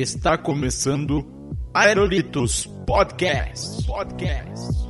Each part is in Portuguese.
Está começando Aerolitos Podcast. Podcast.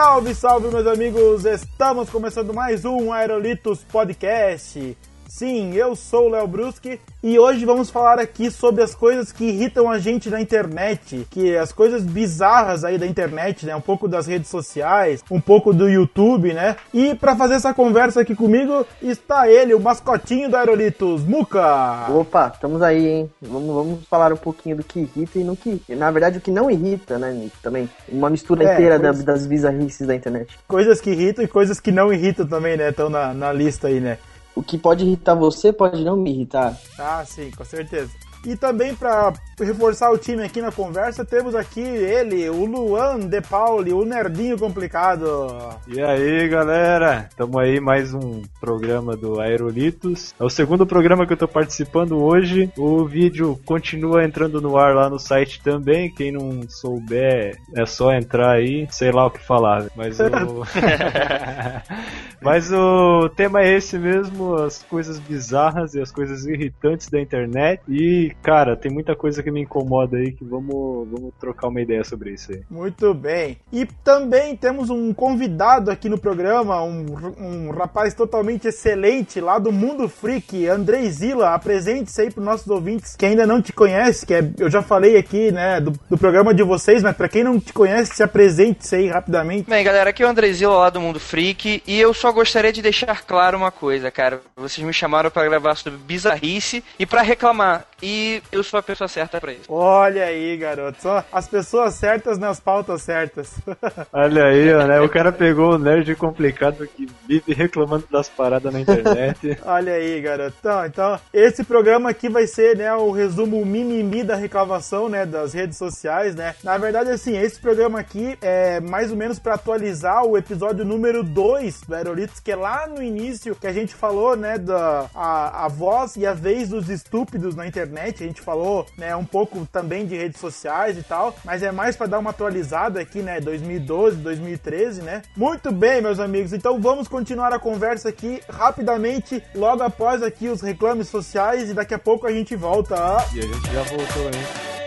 Salve, salve, meus amigos! Estamos começando mais um Aerolitos Podcast. Sim, eu sou o Léo Bruschi e hoje vamos falar aqui sobre as coisas que irritam a gente na internet, que as coisas bizarras aí da internet, né? Um pouco das redes sociais, um pouco do YouTube, né? E para fazer essa conversa aqui comigo está ele, o mascotinho do Aerolitos, Muca. Opa, estamos aí, hein? Vamos, vamos falar um pouquinho do que irrita e no que. Na verdade, o que não irrita, né, Nick? Também. Uma mistura É, inteira pois- da- das bizarrices da internet. Coisas que irritam e coisas que não irritam também, né? Estão na, na lista aí, né? O que pode irritar você pode não me irritar. Ah, sim, com certeza. E também para reforçar o time aqui na conversa, temos aqui ele, o Luan De Pauli, o nerdinho complicado. E aí, galera? Tamo aí mais um programa do Aerolitos. É o segundo programa que eu tô participando hoje. O vídeo continua entrando no ar lá no site também. Quem não souber, é só entrar aí, sei lá o que falar. Mas o Mas o tema é esse mesmo, as coisas bizarras e as coisas irritantes da internet. E, cara, tem muita coisa que me incomoda aí que vamos, vamos trocar uma ideia sobre isso aí. Muito bem. E também temos um convidado aqui no programa, um, um rapaz totalmente excelente lá do Mundo Freak, Andrei Zila. Apresente-se aí para nossos ouvintes que ainda não te conhece, que é- eu já falei aqui, né, do, do programa de vocês, mas para quem não te conhece, se apresente-se aí rapidamente. Bem, galera, aqui é o Andrezilo lá do Mundo Freak e eu só gostaria de deixar claro uma coisa, cara. Vocês me chamaram pra gravar sobre bizarrice e pra reclamar. E eu sou a pessoa certa pra isso. Olha aí, garoto. Só as pessoas certas nas pautas certas. Olha aí, ó, né? O cara pegou o nerd complicado que vive reclamando das paradas na internet. Olha aí, garotão. Então, esse programa aqui vai ser, né, o resumo mimimi da reclamação, né, das redes sociais, né? Na verdade, assim, esse programa aqui é mais ou menos para atualizar o episódio número 2 do Aerolitos, que é lá no início que a gente falou, né, da a, a voz e a vez dos estúpidos na internet. A gente falou, né, um pouco também de redes sociais e tal, mas é mais para dar uma atualizada aqui, né, 2012, 2013, né? Muito bem, meus amigos. Então vamos continuar a conversa aqui rapidamente, logo após aqui os reclames sociais e daqui a pouco a gente volta E a gente já voltou, hein?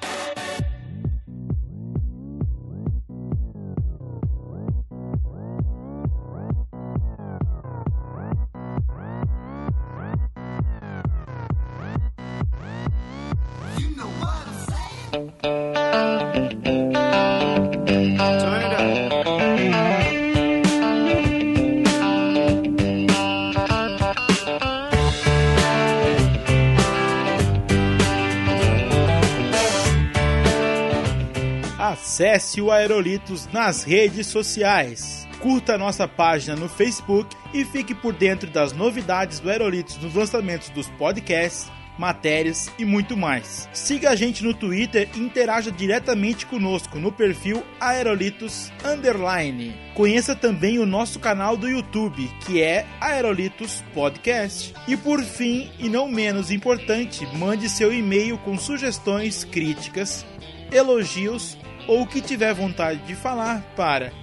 Acesse o Aerolitos nas redes sociais. Curta nossa página no Facebook e fique por dentro das novidades do Aerolitos nos lançamentos dos podcasts, matérias e muito mais. Siga a gente no Twitter e interaja diretamente conosco no perfil Aerolitos Underline. Conheça também o nosso canal do YouTube, que é Aerolitos Podcast. E por fim, e não menos importante, mande seu e-mail com sugestões, críticas, elogios ou o que tiver vontade de falar para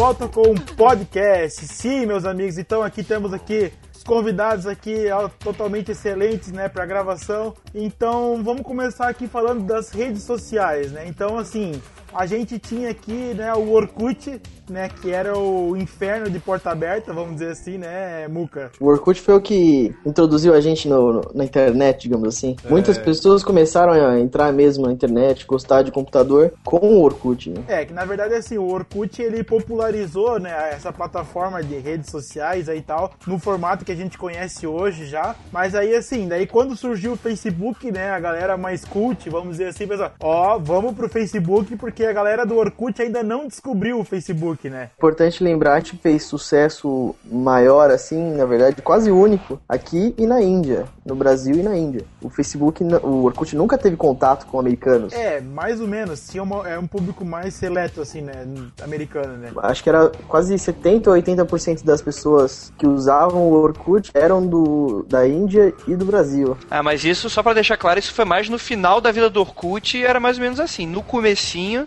Volta com um podcast. Sim, meus amigos, então aqui temos aqui os convidados aqui totalmente excelentes, né, para gravação. Então, vamos começar aqui falando das redes sociais, né? Então, assim, a gente tinha aqui, né, o Orkut, né, que era o inferno de porta aberta, vamos dizer assim, né, Muca? O Orkut foi o que introduziu a gente no, no, na internet, digamos assim. É... Muitas pessoas começaram a entrar mesmo na internet, gostar de computador com o Orkut, né? É, que na verdade, assim, o Orkut, ele popularizou, né, essa plataforma de redes sociais aí e tal, no formato que a gente conhece hoje já, mas aí, assim, daí quando surgiu o Facebook, né, a galera mais cult, vamos dizer assim, pessoal, ó, vamos pro Facebook porque a galera do Orkut ainda não descobriu o Facebook, né? Importante lembrar que fez sucesso maior, assim, na verdade, quase único, aqui e na Índia, no Brasil e na Índia. O Facebook, o Orkut nunca teve contato com americanos. É, mais ou menos. Tinha uma, é um público mais seleto, assim, né? Americano, né? Acho que era quase 70 ou 80% das pessoas que usavam o Orkut eram do, da Índia e do Brasil. Ah, mas isso, só para deixar claro, isso foi mais no final da vida do Orkut e era mais ou menos assim. No comecinho,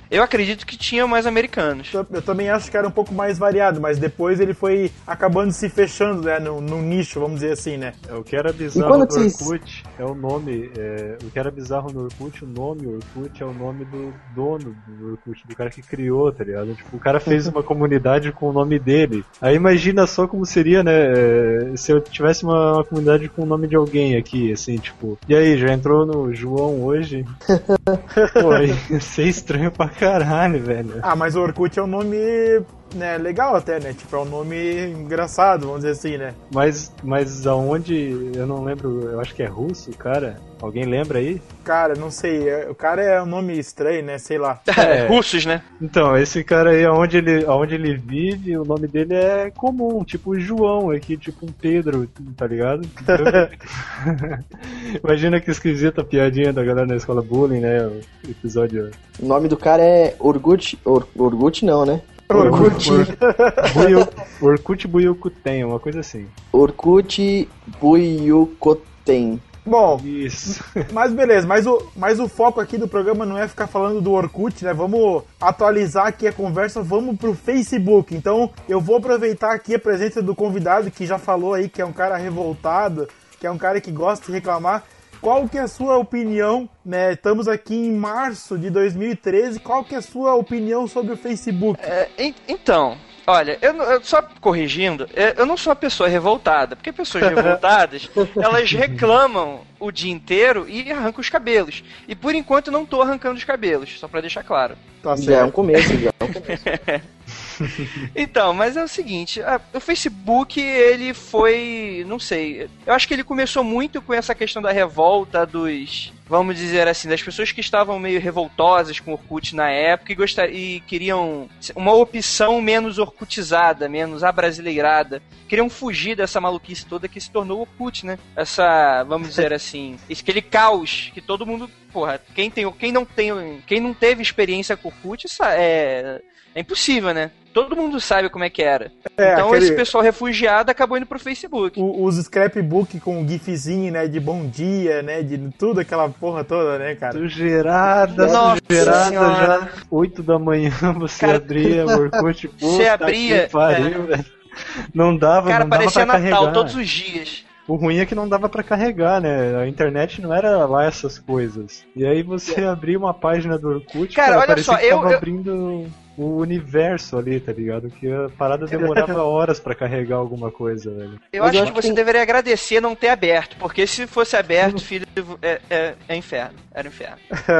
eu acredito que tinha mais americanos. Eu, eu também acho que era um pouco mais variado, mas depois ele foi acabando se fechando, né? No, no nicho, vamos dizer assim, né? É, o que era bizarro no Orkut é o nome. É, o que era bizarro no Orkut, o nome Orkut é o nome do dono do Orkut, do cara que criou, tá ligado? Tipo, o cara fez uma comunidade com o nome dele. Aí imagina só como seria, né? É, se eu tivesse uma, uma comunidade com o nome de alguém aqui, assim, tipo. E aí, já entrou no João hoje? Pô, ia ser estranho pra caralho, velho. Ah, mas Orkut é um nome né, legal até, né? Tipo, é um nome engraçado, vamos dizer assim, né? Mas, mas aonde, eu não lembro, eu acho que é russo, cara. Alguém lembra aí? Cara, não sei. É, o cara é um nome estranho, né? Sei lá. É, russos, né? Então, esse cara aí, aonde ele, aonde ele vive, o nome dele é comum, tipo João aqui, tipo um Pedro, tá ligado? Imagina que esquisita a piadinha da galera na escola bullying, né? O episódio. O nome do cara é Orgut. Or, Orgut não, né? Orkut. Orkut Buyukuten, uma coisa assim. Orkut Buyukuten. Bom, Isso. mas beleza, mas o, mas o foco aqui do programa não é ficar falando do Orkut, né? Vamos atualizar aqui a conversa, vamos pro Facebook. Então eu vou aproveitar aqui a presença do convidado que já falou aí que é um cara revoltado, que é um cara que gosta de reclamar. Qual que é a sua opinião, né? Estamos aqui em março de 2013. Qual que é a sua opinião sobre o Facebook? É, então, Olha, eu, eu, só corrigindo, é, eu não sou uma pessoa revoltada, porque pessoas revoltadas, elas reclamam o dia inteiro e arrancam os cabelos. E por enquanto não tô arrancando os cabelos, só para deixar claro. Tá já é um começo, já é um começo. então, mas é o seguinte, a, o Facebook, ele foi, não sei, eu acho que ele começou muito com essa questão da revolta dos, vamos dizer assim, das pessoas que estavam meio revoltosas com o Orkut na época e, gostar, e queriam uma opção menos orkutizada, menos abrasileirada. Queriam fugir dessa maluquice toda que se tornou o Orkut, né? Essa, vamos dizer assim, aquele caos que todo mundo, porra, quem tem, quem não tem, quem não teve experiência com o Orkut, é é impossível, né? Todo mundo sabe como é que era. É, então aquele... esse pessoal refugiado acabou indo pro Facebook. O, os scrapbook com gifzinho, né? De bom dia, né? De tudo, aquela porra toda, né, cara? Sujeirada, Nossa sujeirada senhora. já. 8 da manhã você cara... abria o Orkut, Você abria. Pariu, é. Não dava, Cara, não dava parecia Natal carregar. todos os dias. O ruim é que não dava para carregar, né? A internet não era lá essas coisas. E aí você abria uma página do Orkut, cara, cara olha só, que eu, tava eu... abrindo o universo ali, tá ligado? Que a parada demorava horas para carregar alguma coisa, velho. Eu Mas acho que você tem... deveria agradecer não ter aberto, porque se fosse aberto, filho, é, é, é inferno. Era inferno.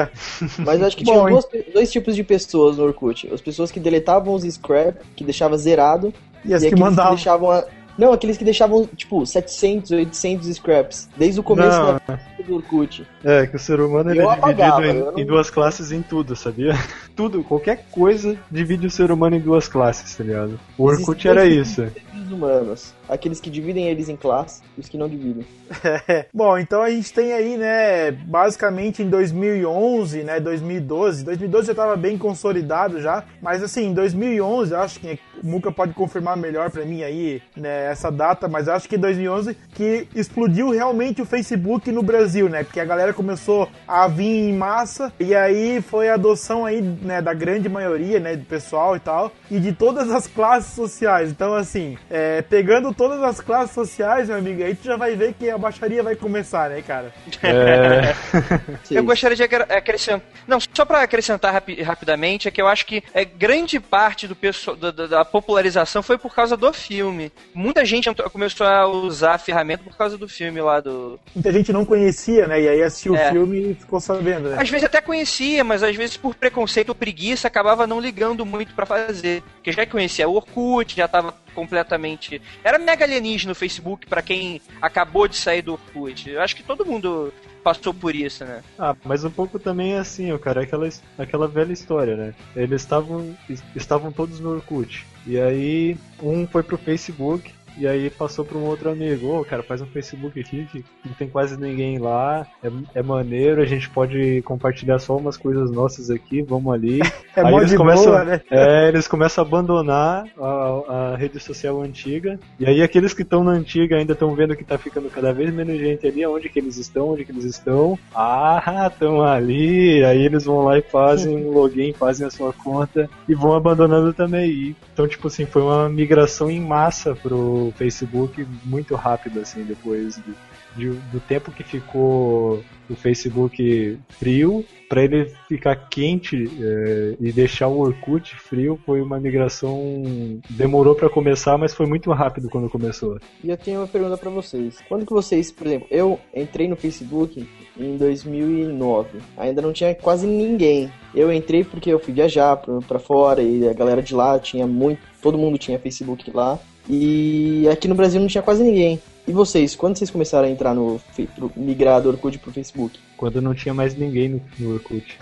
Mas acho que tinha duas, dois tipos de pessoas no Orkut. As pessoas que deletavam os scrap, que deixava zerado, e as e que mandavam. Que deixavam a não, aqueles que deixavam, tipo, 700, 800 scraps. Desde o começo não. da do Orkut. É, que o ser humano ele é dividido em, em, duas classes em tudo, sabia? Tudo, qualquer coisa divide o ser humano em duas classes, tá ligado? O Orkut era isso. Humanos. Aqueles que dividem eles em classes e os que não dividem. Bom, então a gente tem aí, né, basicamente em 2011, né, 2012. 2012 já estava bem consolidado já, mas assim, em 2011, eu acho que o Muca pode confirmar melhor para mim aí, né, essa data, mas acho que 2011 que explodiu realmente o Facebook no Brasil, né? Porque a galera começou a vir em massa e aí foi a adoção aí, né, da grande maioria, né, do pessoal e tal, e de todas as classes sociais. Então, assim, é, pegando todas as classes sociais, meu amigo, aí tu já vai ver que a baixaria vai começar, né, cara? É... eu gostaria de acrescentar. Não, só para acrescentar rapi rapidamente, é que eu acho que é, grande parte do pessoal, da, da, popularização foi por causa do filme. Muita gente começou a usar a ferramenta por causa do filme lá do. Muita gente não conhecia, né? E aí assistiu é. o filme e ficou sabendo, né? Às vezes até conhecia, mas às vezes por preconceito ou preguiça acabava não ligando muito para fazer. Porque já conhecia o Orkut, já tava completamente. Era mega alienígena no Facebook para quem acabou de sair do Orkut. Eu acho que todo mundo passou por isso, né? Ah, mas um pouco também é assim, cara, aquela, aquela velha história, né? Eles estavam estavam todos no Orkut. E aí um foi pro Facebook e aí passou para um outro amigo, ô, oh, cara, faz um Facebook aqui que não tem quase ninguém lá, é, é maneiro, a gente pode compartilhar só umas coisas nossas aqui, vamos ali. é aí eles começam, boa, né? É, eles começam a abandonar a, a rede social antiga, e aí aqueles que estão na antiga ainda estão vendo que tá ficando cada vez menos gente ali, onde que eles estão, onde que eles estão. Ah, estão ali, aí eles vão lá e fazem um login, fazem a sua conta e vão abandonando também. Então, tipo assim, foi uma migração em massa pro Facebook muito rápido, assim, depois de, de, do tempo que ficou o Facebook frio, para ele ficar quente é, e deixar o Orkut frio foi uma migração demorou para começar, mas foi muito rápido quando começou. E eu tenho uma pergunta para vocês. Quando que vocês, por exemplo, eu entrei no Facebook em 2009, ainda não tinha quase ninguém. Eu entrei porque eu fui viajar para fora e a galera de lá tinha muito, todo mundo tinha Facebook lá. E aqui no Brasil não tinha quase ninguém. E vocês, quando vocês começaram a entrar no migrar do Orkut pro Facebook? Quando não tinha mais ninguém no, no Orkut.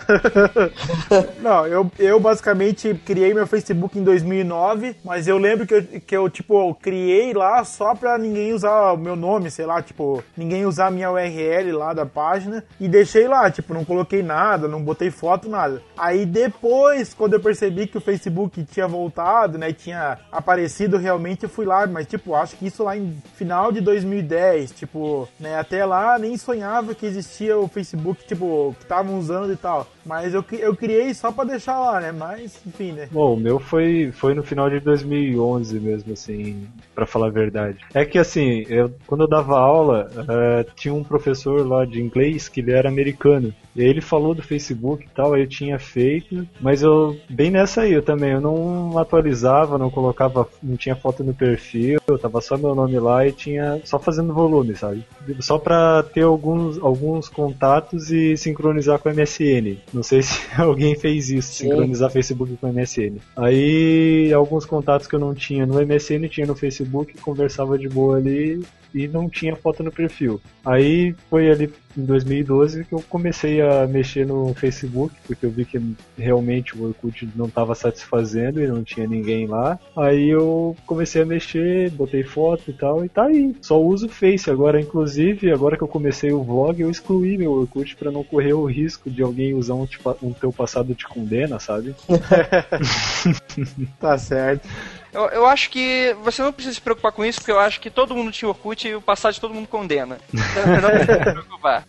não, eu, eu basicamente criei meu Facebook em 2009, mas eu lembro que eu, que eu, tipo, criei lá só pra ninguém usar o meu nome, sei lá, tipo, ninguém usar a minha URL lá da página e deixei lá, tipo, não coloquei nada, não botei foto, nada. Aí depois, quando eu percebi que o Facebook tinha voltado, né, tinha aparecido realmente, eu fui lá, mas tipo, acho que isso lá em final de 2010, tipo, né, até lá nem sonhava que existia o Facebook Facebook, tipo, que estavam usando e tal. Mas eu, eu criei só pra deixar lá, né? Mas, enfim, né? Bom, o meu foi, foi no final de 2011 mesmo, assim, para falar a verdade. É que, assim, eu, quando eu dava aula, uh, tinha um professor lá de inglês que ele era americano. E ele falou do Facebook e tal, eu tinha feito, mas eu, bem nessa aí, eu também, eu não atualizava, não colocava, não tinha foto no perfil, eu tava só meu nome lá e tinha, só fazendo volume, sabe? Só pra ter alguns, alguns contatos e sincronizar com o MSN. Não sei se alguém fez isso, Sim. sincronizar Facebook com o MSN. Aí, alguns contatos que eu não tinha no MSN, tinha no Facebook, conversava de boa ali e não tinha foto no perfil. Aí foi ali em 2012 que eu comecei a mexer no Facebook, porque eu vi que realmente o Orkut não estava satisfazendo e não tinha ninguém lá. Aí eu comecei a mexer, botei foto e tal, e tá aí. Só uso o Face agora, inclusive, agora que eu comecei o vlog, eu excluí meu Orkut para não correr o risco de alguém usar um, tipo, um teu passado te condena, sabe? tá certo. Eu, eu acho que você não precisa se preocupar com isso, porque eu acho que todo mundo tinha Orkut e o passado de todo mundo condena. Então, não precisa se preocupar.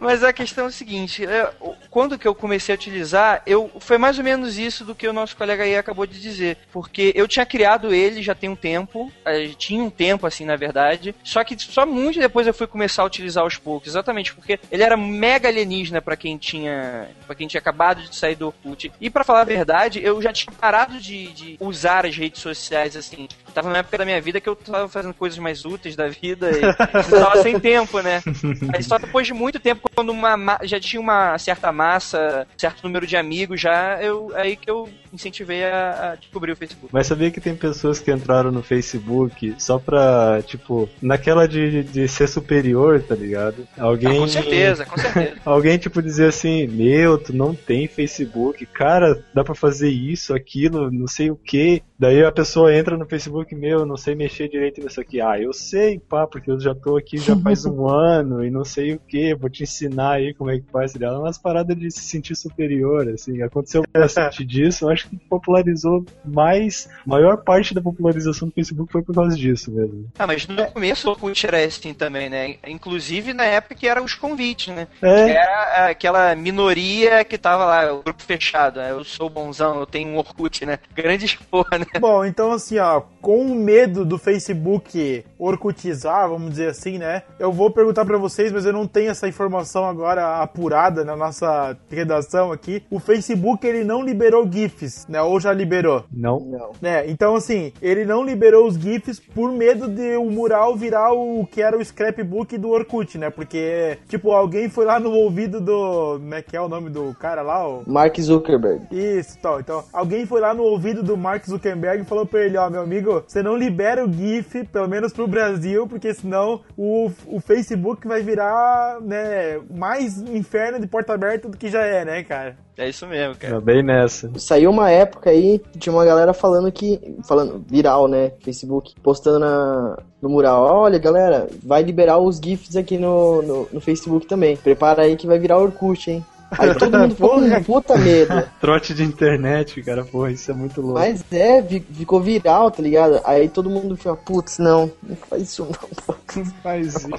Mas a questão é o seguinte, é, quando que eu comecei a utilizar, eu foi mais ou menos isso do que o nosso colega aí acabou de dizer, porque eu tinha criado ele já tem um tempo, tinha um tempo assim, na verdade, só que só muito depois eu fui começar a utilizar aos poucos, exatamente porque ele era mega alienígena para quem tinha, para quem tinha acabado de sair do Orkut. E para falar a verdade, eu já tinha parado de, de usar as redes sociais assim. Tava na época da minha vida que eu tava fazendo coisas mais úteis da vida e tava sem tempo, né? Aí só depois de muito tempo quando uma já tinha uma certa massa, certo número de amigos já, eu aí que eu incentivei a, a descobrir o Facebook. Mas sabia que tem pessoas que entraram no Facebook só pra, tipo, naquela de, de ser superior, tá ligado? Alguém. Ah, com certeza, com certeza. alguém, tipo, dizer assim, meu, tu não tem Facebook, cara, dá pra fazer isso, aquilo, não sei o que. Daí a pessoa entra no Facebook, meu, não sei mexer direito nisso aqui. Ah, eu sei, pá, porque eu já tô aqui já faz um ano e não sei o que, vou te ensinar aí como é que faz. É umas paradas de se sentir superior, assim. Aconteceu bastante disso, eu acho que popularizou mais, maior parte da popularização do Facebook foi por causa disso mesmo. Ah, mas no começo o Orkut era assim também, né? Inclusive na época que eram os convites, né? É. Que era aquela minoria que tava lá, o grupo fechado. né? Eu sou bonzão, eu tenho um Orkut, né? Grande porra, né? Bom, então assim, ó, com o medo do Facebook orcutizar, vamos dizer assim, né? Eu vou perguntar pra vocês, mas eu não tenho essa informação agora apurada na nossa redação aqui. O Facebook ele não liberou GIFs, né? Ou já liberou? Não. Não. né? Então, assim, ele não liberou os GIFs por medo de o mural virar o que era o scrapbook do Orkut, né? Porque, tipo, alguém foi lá no ouvido do. Como é que é o nome do cara lá? O... Mark Zuckerberg. Isso, tal. Então, alguém foi lá no ouvido do Mark Zuckerberg e falou pra ele: Ó, meu amigo, você não libera o GIF, pelo menos pro Brasil, porque senão o, o Facebook vai virar, né, mais inferno de porta aberta do que já é, né, cara? É isso mesmo, cara. É bem nessa. Saiu uma época aí, tinha uma galera falando que. Falando, viral, né? Facebook, postando na, no mural. Olha, galera, vai liberar os GIFs aqui no, no, no Facebook também. Prepara aí que vai virar Orkut, hein? Aí todo mundo ficou com puta medo. Trote de internet, cara, porra, isso é muito louco. Mas é, ficou viral, tá ligado? Aí todo mundo fica, putz, não, não faz isso não, pô. faz isso.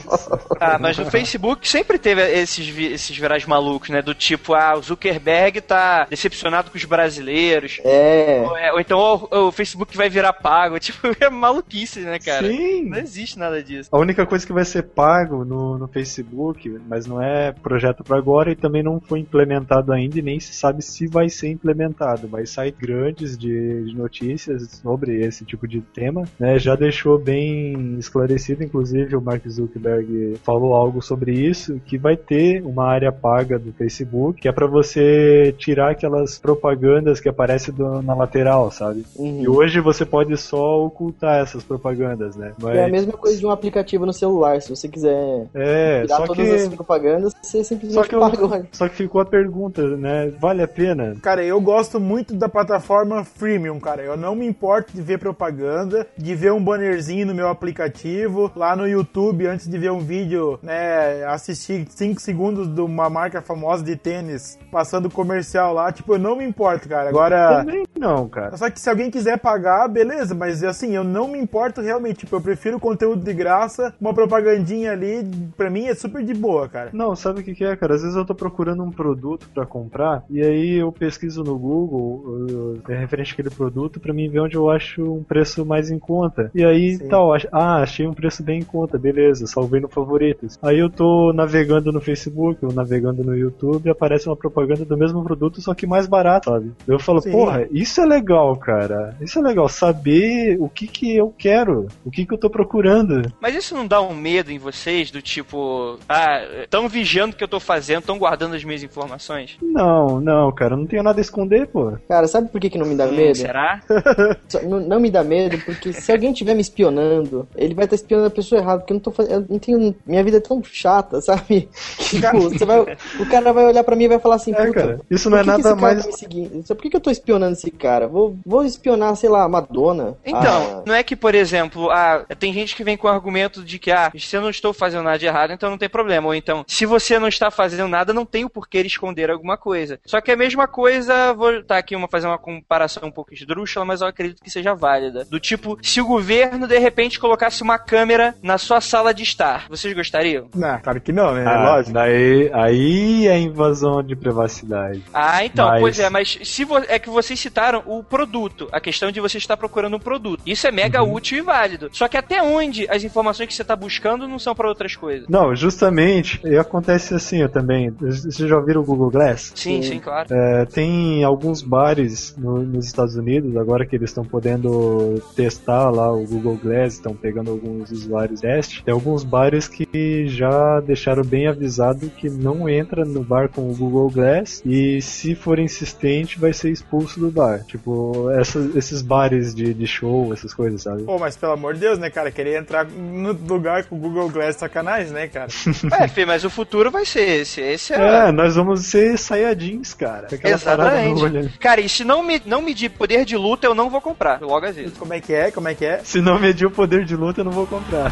Ah, mas no Facebook sempre teve esses, esses virais malucos, né? Do tipo, ah, o Zuckerberg tá decepcionado com os brasileiros. É. Ou, é- ou então o, o Facebook vai virar pago. Tipo, é maluquice, né, cara? Sim. Não existe nada disso. A única coisa que vai ser pago no, no Facebook, mas não é projeto para agora e também não foi implementado ainda e nem se sabe se vai ser implementado. Mas sites grandes de, de notícias sobre esse tipo de tema, né, já deixou bem esclarecido, inclusive o Mark Zuckerberg falou algo sobre isso, que vai ter uma área paga do Facebook, que é para você tirar aquelas propagandas que aparecem do- na lateral, sabe? Uhum. E hoje você pode só ocultar essas propagandas, né? Mas... É a mesma coisa de um aplicativo no celular. Se você quiser É, tirar só todas que, as propagandas, você só, simplesmente que eu- paga. só que ficou a pergunta, né? Vale a pena? Cara, eu gosto muito da plataforma freemium, cara. Eu não me importo de ver propaganda, de ver um bannerzinho no meu aplicativo, lá no YouTube, antes de ver um vídeo, né, assistir 5 segundos de uma marca famosa de tênis passando comercial lá. Tipo, eu não me importo, cara. Agora. Também não, cara. Só que se alguém quiser pagar, beleza, mas assim, eu não me importo realmente. Tipo, eu prefiro conteúdo de graça, uma propagandinha ali, pra mim é super de boa, cara. Não, sabe o que, que é, cara? Às vezes eu tô procurando um produto pra comprar e aí eu pesquiso no Google uh, é referente àquele produto pra mim ver onde eu acho um preço mais em conta. E aí Sim. tal, ah, achei um preço bem em conta, beleza, salvei no favoritos. Aí eu tô navegando no Facebook ou navegando no YouTube aparece uma propaganda do mesmo produto, só que mais barato, sabe? Eu falo, Sim. porra, isso é legal, cara. Isso é legal, saber o que que eu quero, o que que eu tô procurando. Mas isso não dá um medo em vocês do tipo, ah, estão vigiando o que eu tô fazendo, estão guardando as minhas informações? Não, não, cara, eu não tenho nada a esconder, pô. Cara, sabe por que, que não me dá Hum, medo? será? Só- Não, não me dá medo, porque se alguém estiver me espionando, ele vai estar espionando a pessoa errada, porque eu não tô fazendo. Eu não tenho. Minha vida é tão chata, sabe? Que, tipo, você vai, o cara vai olhar pra mim e vai falar assim, É, puta. cara, isso não é nada mais. tá me seguindo? Só Por que, que eu tô espionando esse cara? Vou, vou espionar, sei lá, Madonna. Então, Ah, não é que, por exemplo, ah, tem gente que vem com o argumento de que, ah, se eu não estou fazendo nada de errado, então não tem problema. Ou então, se você não está fazendo nada, não tem o porquê de esconder alguma coisa. Só que a mesma coisa, vou tá aqui uma, fazer uma comparação um pouco esdrúxula, mas eu acredito que seja válida. Do tipo, se o governo de repente colocasse uma câmera na sua sala de estar, vocês gostariam? Não, claro que não, né? Ah, Lógico. daí, aí é invasão de privacidade. Ah, então, Mas- pois é, mas se vo- é que vocês citaram o produto, a questão de você estar procurando um produto. Isso é mega Uhum. útil e válido. Só que até onde as informações que você está buscando não são para outras coisas? Não, justamente, e acontece assim eu também. Vocês já ouviram o Google Glass? Sim, Sim. sim, claro. É, tem alguns bares no- nos Estados Unidos, agora que eles estão podendo testar lá o Google Glass, estão pegando alguns usuários teste. Tem alguns bares que já deixaram bem avisado que não entra no bar com o Google Glass e se for insistente vai ser expulso do bar. Tipo, essas, esses bares de, de show, essas coisas, sabe? Pô, mas pelo amor de Deus, né, cara? Querer entrar no lugar com o Google Glass sacanagem, né, cara? É, Fê, mas o futuro vai ser esse. Esse é. É, nós vamos ser saiyajins, cara. Exatamente. Cara, e se não, me, não medir poder de luta, eu não vou comprar. Logo às vezes. Como é que é? Como é que é? Se não medir o poder de luta, eu não vou comprar.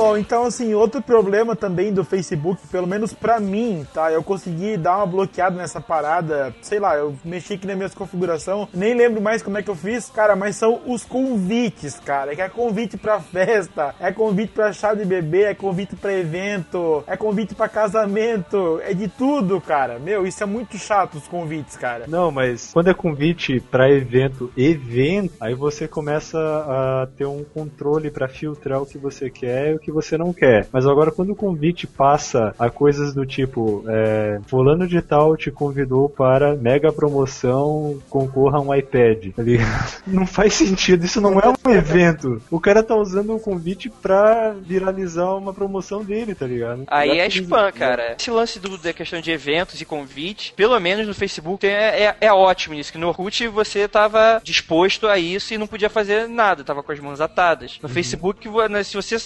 Bom, então assim, outro problema também do Facebook, pelo menos pra mim, tá? Eu consegui dar uma bloqueada nessa parada, sei lá, eu mexi aqui na minha configuração, nem lembro mais como é que eu fiz, cara, mas são os convites, cara. Que é convite pra festa, é convite pra chá de bebê, é convite pra evento, é convite pra casamento, é de tudo, cara. Meu, isso é muito chato os convites, cara. Não, mas quando é convite pra evento, evento, aí você começa a ter um controle pra filtrar o que você quer e o que você não quer. Mas agora quando o convite passa a coisas do tipo, é, fulano de tal te convidou para mega promoção, concorra a um iPad. tá ligado? Não faz sentido, isso não é um evento. O cara tá usando o convite pra viralizar uma promoção dele, tá ligado? Aí Já é que- spam, cara. Esse lance do, da questão de eventos e convites, pelo menos no Facebook, é, é, é ótimo nisso. Que no Orkut você tava disposto a isso e não podia fazer nada, tava com as mãos atadas. No Facebook, vo- né, se você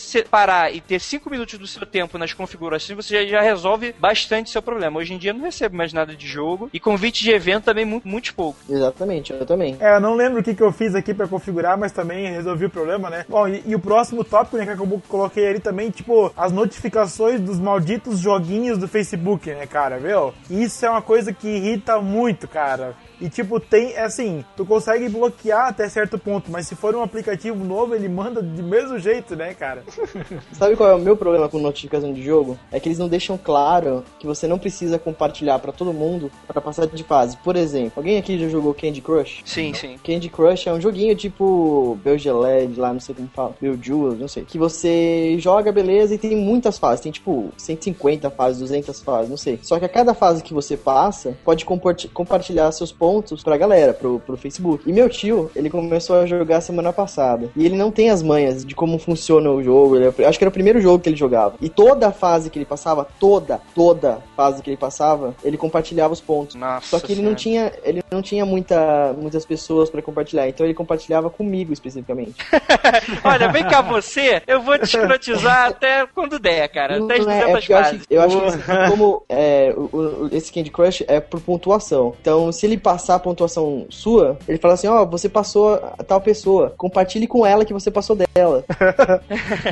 separar e ter 5 minutos do seu tempo nas configurações, você já, já resolve bastante seu problema. Hoje em dia eu não recebo mais nada de jogo e convite de evento também muito, muito pouco. Exatamente, eu também. É, eu não lembro o que, que eu fiz aqui pra configurar, mas também resolvi o problema, né? Bom, e, e o próximo tópico, né, que eu coloquei ali também, tipo, as notificações dos malditos joguinhos do Facebook, né, cara, viu? Isso é uma coisa que irrita muito, cara. E tipo, tem, é assim, tu consegue bloquear até certo ponto, mas se for um aplicativo novo, ele manda de mesmo jeito, né, cara? Sabe qual é o meu problema com notificação de jogo? É que eles não deixam claro que você não precisa compartilhar pra todo mundo pra passar de fase. Por exemplo, alguém aqui já jogou Candy Crush? Sim, sim. Candy Crush é um joguinho tipo Belgeled, lá não sei como fala, Beljeweled, não sei. Que você joga, beleza, e tem muitas fases. Tem tipo 150 fases, 200 fases, não sei. Só que a cada fase que você passa, pode comparti- compartilhar seus pontos pra galera, pro, pro Facebook. E meu tio, ele começou a jogar semana passada. E ele não tem as manhas de como funciona o jogo. Ele, acho que era o primeiro jogo que ele jogava. E toda a fase que ele passava, toda, toda fase que ele passava, ele compartilhava os pontos. Nossa Só que ele não tinha, ele não tinha muita, muitas pessoas pra compartilhar, então ele compartilhava comigo especificamente. Olha, vem cá você, eu vou te escrotizar até quando der, cara. Não Até as é, é 200 porque eu acho, eu acho que como é, o- o- esse Candy Crush é por pontuação. Então, se ele passar a pontuação sua, ele fala assim, ó, você passou a tal pessoa, compartilhe com ela que você passou dela.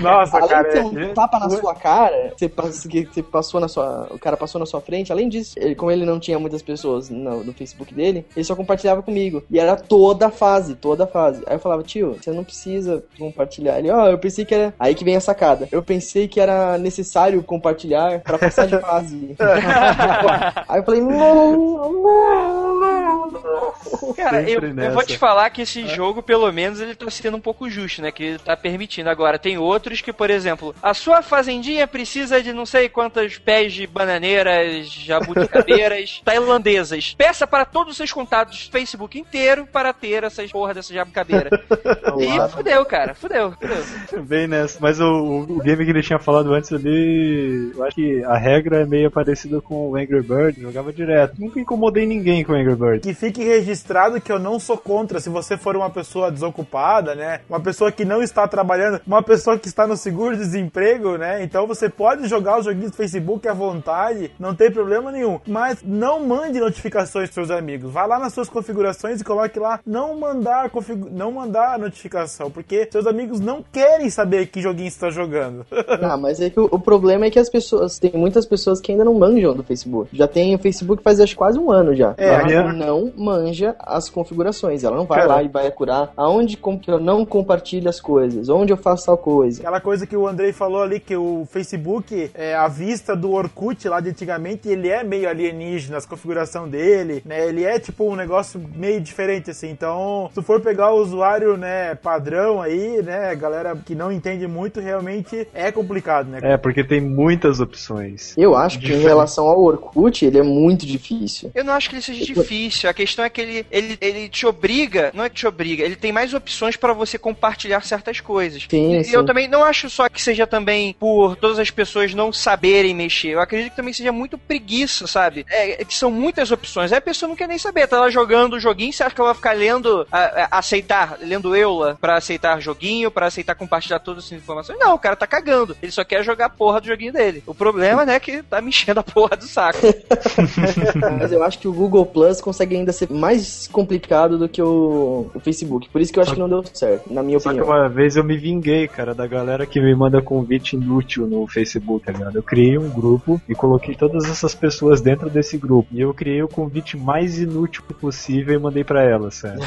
Nossa, além cara, de ter é, um tapa na sua cara, você, você passou na sua, o cara passou na sua frente. Além disso, ele- como ele não tinha muitas pessoas no, no Facebook dele, ele só compartilhava comigo. E era toda a fase, toda a fase. Aí eu falava, tio, você não precisa compartilhar. Ele, ó, eu pensei que era. Aí que vem a sacada. Eu pensei que era necessário compartilhar pra passar de fase. Aí eu falei, não, não, não, não. Cara, eu, eu vou te falar que esse jogo, pelo menos, ele tá sendo um pouco justo, né? Que ele tá permitindo. Agora, tem outros que, por exemplo, a sua fazendinha precisa de não sei quantos pés de bananeiras, jabuticabeiras tailandesas. Peça para todos os seus contatos do Facebook inteiro para ter essas porra dessa jabucabeira. e fudeu, cara. Fudeu, fudeu. Bem nessa. Mas o, o, o game que ele tinha falado antes ali, eu acho que a regra é meio parecida com o Angry Bird, jogava direto. Nunca incomodei ninguém com o Angry Bird. Que fique registrado que eu não sou contra se você for uma pessoa desocupada, né? Uma pessoa que não está trabalhando, uma pessoa que está no seguro-desemprego, né? Então você pode jogar os joguinhos do Facebook à vontade, não tem problema nenhum. Mas não mande notificações para seus amigos. Vá lá nas suas configurações e coloque lá não mandar configu- não mandar notificação, porque seus amigos não querem saber que joguinho você está jogando. Ah, mas é que o, o problema é que as pessoas, tem muitas pessoas que ainda não manjam do Facebook. Já tem o Facebook faz acho quase um ano já. É, minha- não manja as configurações. Ela não vai Cara. lá e vai curar aonde com que eu não compartilho as coisas, onde eu faço tal coisa. Aquela coisa que o Andrei falou ali, que o Facebook, é, a vista do Orkut lá de antigamente, ele é meio alienígena, as configuração dele, né? Ele é tipo um negócio meio diferente, assim. Então, se for pegar o usuário, né, padrão aí, né, galera que não entende muito, realmente é complicado, né? É, porque tem muitas opções. Eu acho que em relação ao Orkut, ele é muito difícil. Eu não acho que ele seja difícil. A questão é que ele, ele, ele te obriga, não é que te obriga, ele tem mais opções para você compartilhar certas coisas. Sim, e sim. eu também não acho só que seja também por todas as pessoas não saberem mexer. Eu acredito que também seja muito preguiça, sabe? É, é que são muitas opções. Aí a pessoa não quer nem saber. Tá lá jogando o joguinho, você acha que ela vai ficar lendo, a, a- aceitar, lendo Eula pra aceitar joguinho, pra aceitar compartilhar todas essas informações? Não, o cara tá cagando. Ele só quer jogar a porra do joguinho dele. O problema, né, é que tá me enchendo a porra do saco. Mas eu acho que o Google Plus consegue ainda ser mais complicado do que o, o Facebook. Por isso que eu acho que não deu certo, na minha Só que opinião. uma vez eu me vinguei, cara, da galera que me manda convite inútil no Facebook, tá ligado? Eu criei um grupo e coloquei todas essas pessoas dentro desse grupo. E eu criei o convite mais inútil possível e mandei pra elas, sério.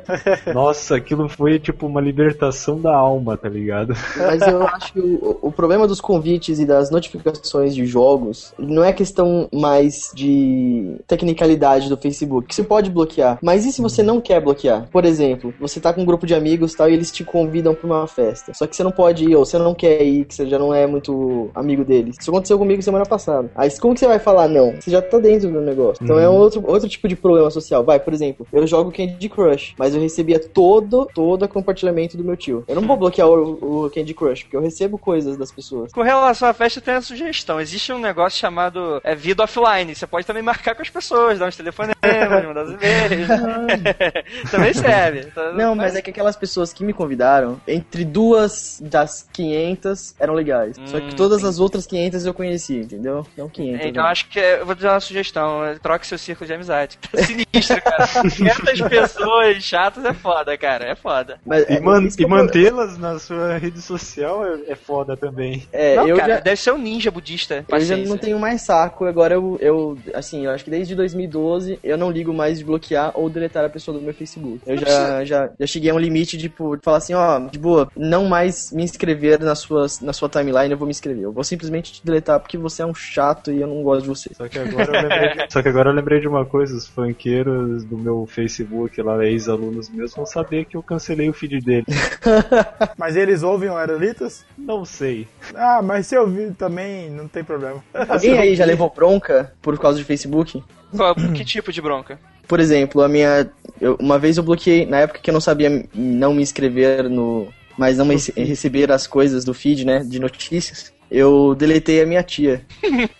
Nossa, aquilo foi tipo uma libertação da alma, tá ligado? Mas eu acho que o, o problema dos convites e das notificações de jogos não é questão mais de tecnicalidade do Facebook, que você pode bloquear. Mas e se você não quer bloquear? Por exemplo, você tá com um grupo de amigos e tal, e eles te convidam pra uma festa. Só que você não pode ir, ou você não quer ir, que você já não é muito amigo deles. Isso aconteceu comigo semana passada. Aí como que você vai falar não? Você já tá dentro do negócio. Então é um outro, outro tipo de problema social. Vai, por exemplo, eu jogo Candy Crush, mas eu recebia todo, todo compartilhamento do meu tio. Eu não vou bloquear o, o Candy Crush, porque eu recebo coisas das pessoas. Com relação à festa, eu tenho uma sugestão. Existe um negócio chamado é, vida offline. Você pode também marcar com as pessoas, dar uns telefonemas, mandar uns e-mails. também serve. Não, mas é que aquelas pessoas que me convidaram, entre duas das 500 eram legais. Só Hum, que todas as outras 500 eu conhecia, entendeu? Não 500. Então né? acho que é- eu vou dar uma sugestão. é, Troque seu círculo de amizade. Tá sinistro, cara. 500 pessoas chatas é foda, cara. É foda. Mas, E, é, man- e falo- mantê-las na sua rede social é, é foda também. É, não, eu cara, já... deve ser um ninja budista. Eu já Paciência. não tenho mais saco, agora eu, eu, assim, eu acho que desde 2012 eu não ligo mais de bloquear ou deletar a pessoa do meu Facebook. Eu já, já, já cheguei a um limite de, tipo, de falar assim, ó, de boa, não mais me inscrever na sua, na sua timeline, eu vou me inscrever. Eu vou simplesmente te deletar porque você é um chato e eu não gosto de você. Só que agora eu lembrei de, só que agora eu lembrei de uma coisa, os funkeiros do meu Facebook, lá, ex-alunos meus, vão saber que eu cancelei o feed dele. Mas eles ouvem o Aerolitos? Não sei. Ah, mas se eu ouvir também, não tem problema. Alguém aí já levou bronca por causa de Facebook? Qual- que tipo de bronca? Por exemplo, a minha. eu- uma vez eu bloqueei, na época que eu não sabia não me inscrever no. Mas não me receber as coisas do feed, né? De notícias. Eu deletei a minha tia.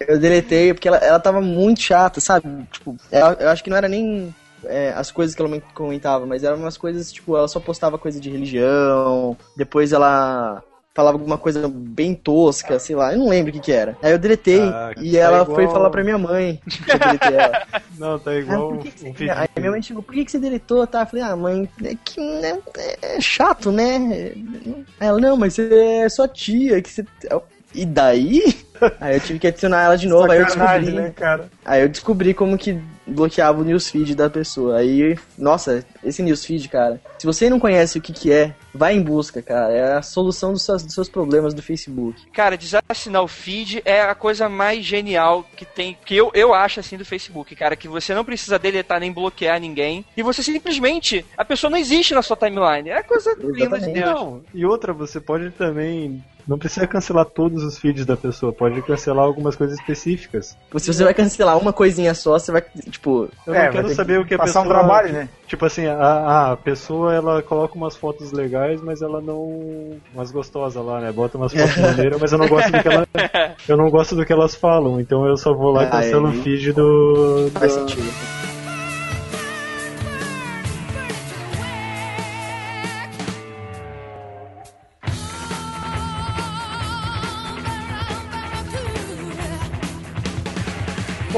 Eu deletei porque ela, ela tava muito chata, sabe? Tipo, ela- eu acho que não era nem é, as coisas que ela me comentava, mas eram umas coisas, tipo, ela só postava coisa de religião, depois ela falava alguma coisa bem tosca, sei lá, eu não lembro o que que era. Aí eu deletei Ah, e tá ela igual- foi falar pra minha mãe que eu deletei ela. Não, tá Ah, igual por que que você... Aí minha mãe chegou, por que, que você deletou? Tá? Eu falei, ah, mãe, é que né, é chato, né? Aí ela, não, mas você é sua tia, que você. E daí? Aí eu tive que adicionar ela de novo, aí eu Sacanagem, descobri. né, cara? Aí eu descobri como que bloqueava o newsfeed da pessoa. Aí, nossa, esse newsfeed, cara. Se você não conhece o que que é, vai em busca, cara. É a solução dos seus, dos seus problemas do Facebook. Cara, desassinar o feed é a coisa mais genial que tem, que eu, eu acho assim do Facebook, cara, que você não precisa deletar nem bloquear ninguém, e você simplesmente, a pessoa não existe na sua timeline. É coisa linda de. Deus. Não, e outra, você pode também. Não precisa cancelar todos os feeds da pessoa, pode cancelar algumas coisas específicas. Se você vai cancelar uma coisinha só, você vai, tipo... Eu É, não quero saber que o que a passar pessoa. um trabalho, né? Tipo assim, a, a pessoa ela coloca umas fotos legais, mas ela não. umas gostosas lá, né? Bota umas fotos maneiras, mas eu não gosto do que ela. Eu não gosto do que elas falam, então eu só vou lá e cancelo o feed do. Faz da- sentido.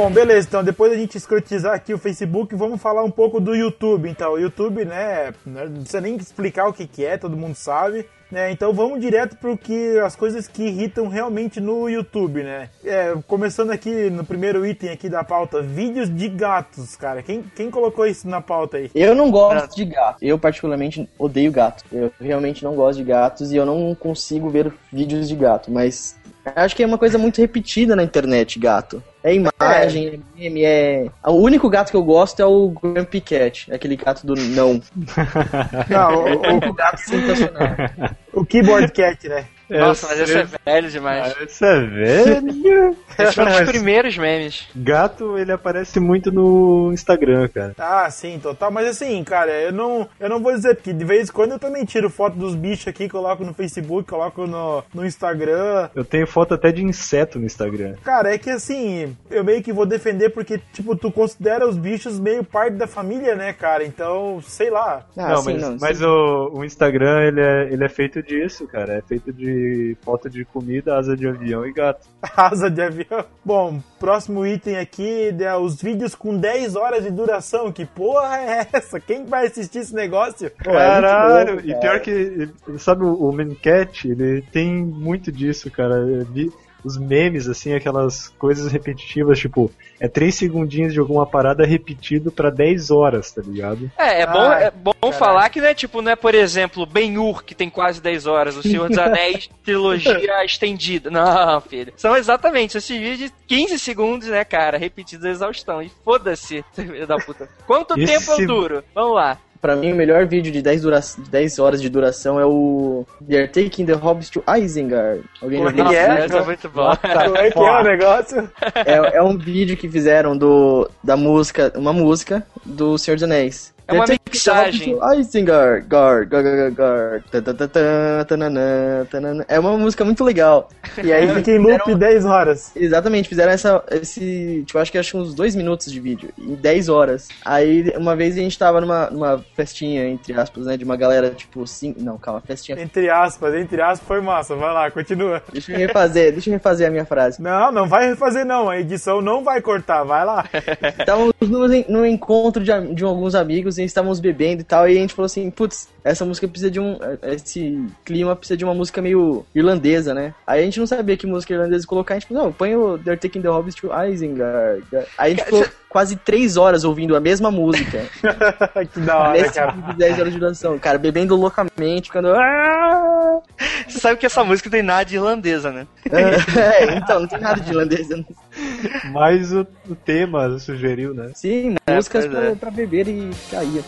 Bom, beleza, então depois da gente escrotizar aqui o Facebook, vamos falar um pouco do YouTube. Então, o YouTube, né, não precisa nem explicar o que, que é, todo mundo sabe. Né, então vamos direto para que as coisas que irritam realmente no YouTube, né? É, começando aqui no primeiro item aqui da pauta, vídeos de gatos, cara. Quem, quem colocou isso na pauta aí? Eu não gosto de gato. Eu, particularmente, odeio gato. Eu realmente não gosto de gatos e eu não consigo ver vídeos de gato. Mas acho que é uma coisa muito repetida na internet, gato. É imagem, é meme, é... O único gato que eu gosto é o Grumpy Cat, aquele gato do não. Não, o, O gato sensacional. o, o Keyboard Cat, né? Nossa, mas esse é velho demais. Ah, esse é velho. Esse foi um dos primeiros memes. Gato, ele aparece muito no Instagram, cara. Ah, sim, total. Mas assim, cara, eu não, eu não vou dizer, porque de vez em quando eu também tiro foto dos bichos aqui, coloco no Facebook, coloco no, no Instagram. Eu tenho foto até de inseto no Instagram. Cara, é que assim, eu meio que vou defender porque, tipo, tu considera os bichos meio parte da família, né, cara? Então, sei lá. Ah, não, sim, mas, não, mas o, o Instagram, ele é, ele é feito disso, cara. É feito de foto de comida, asa de avião e gato. Asa de avião. Bom, próximo item aqui, né, os vídeos com 10 horas de duração. Que porra é essa? Quem vai assistir esse negócio? Pô, é Caralho! e pior que, sabe, o, Mancat, ele tem muito disso, cara. Os memes, assim, aquelas coisas repetitivas, tipo, é 3 segundinhos de alguma parada repetido pra 10 horas, tá ligado? É, é bom, é bom falar que não é tipo, não é, por exemplo, Ben-Hur, que tem quase 10 horas, O Senhor dos Anéis, trilogia estendida. Não, filho. São exatamente esses vídeos de 15 segundos, né, cara, repetidos a exaustão. E foda-se, filho da puta. Quanto Esse- tempo eu duro? Vamos lá. Pra mim, o melhor vídeo de 10, dura... 10 horas de duração é o They're Taking the Hobbits to Isengard. Alguém já viu é é? é muito boa. Como é que é o negócio? É, é um vídeo que fizeram do, da música, uma música do Senhor dos Anéis. É uma mixagem. Ta, ta, ta, tananã, tananã. É uma música muito legal. E aí Fica em loop fizeram- 10 horas. Exatamente, fizeram essa, esse, tipo, acho que acho uns dois minutos de vídeo, em 10 horas. Aí, uma vez a gente tava numa, numa festinha, entre aspas, né, de uma galera, tipo, cinco, não, calma, festinha. Entre aspas, entre aspas foi massa. Vai lá, continua. Deixa eu refazer, deixa eu refazer a minha frase. Não, não vai refazer não. A edição não vai cortar. Vai lá. Estávamos no, en- no encontro de, de alguns amigos e estávamos bebendo e tal, e a gente falou assim, putz, essa música precisa de um. Esse clima precisa de uma música meio irlandesa, né? Aí a gente não sabia que música irlandesa colocar, a gente falou, não, põe o They're Taking the Hobbits to Isengard. Aí a gente ficou quase três horas ouvindo a mesma música. que da hora, Nesse cara. vídeo de 10 horas de duração. Cara, bebendo loucamente, ficando. "Ah!" Você sabe que essa música não tem nada de irlandesa, né? É, então, não tem nada de irlandês. Mas o, o tema sugeriu, né? Sim, É, músicas pra, é. pra beber e cair.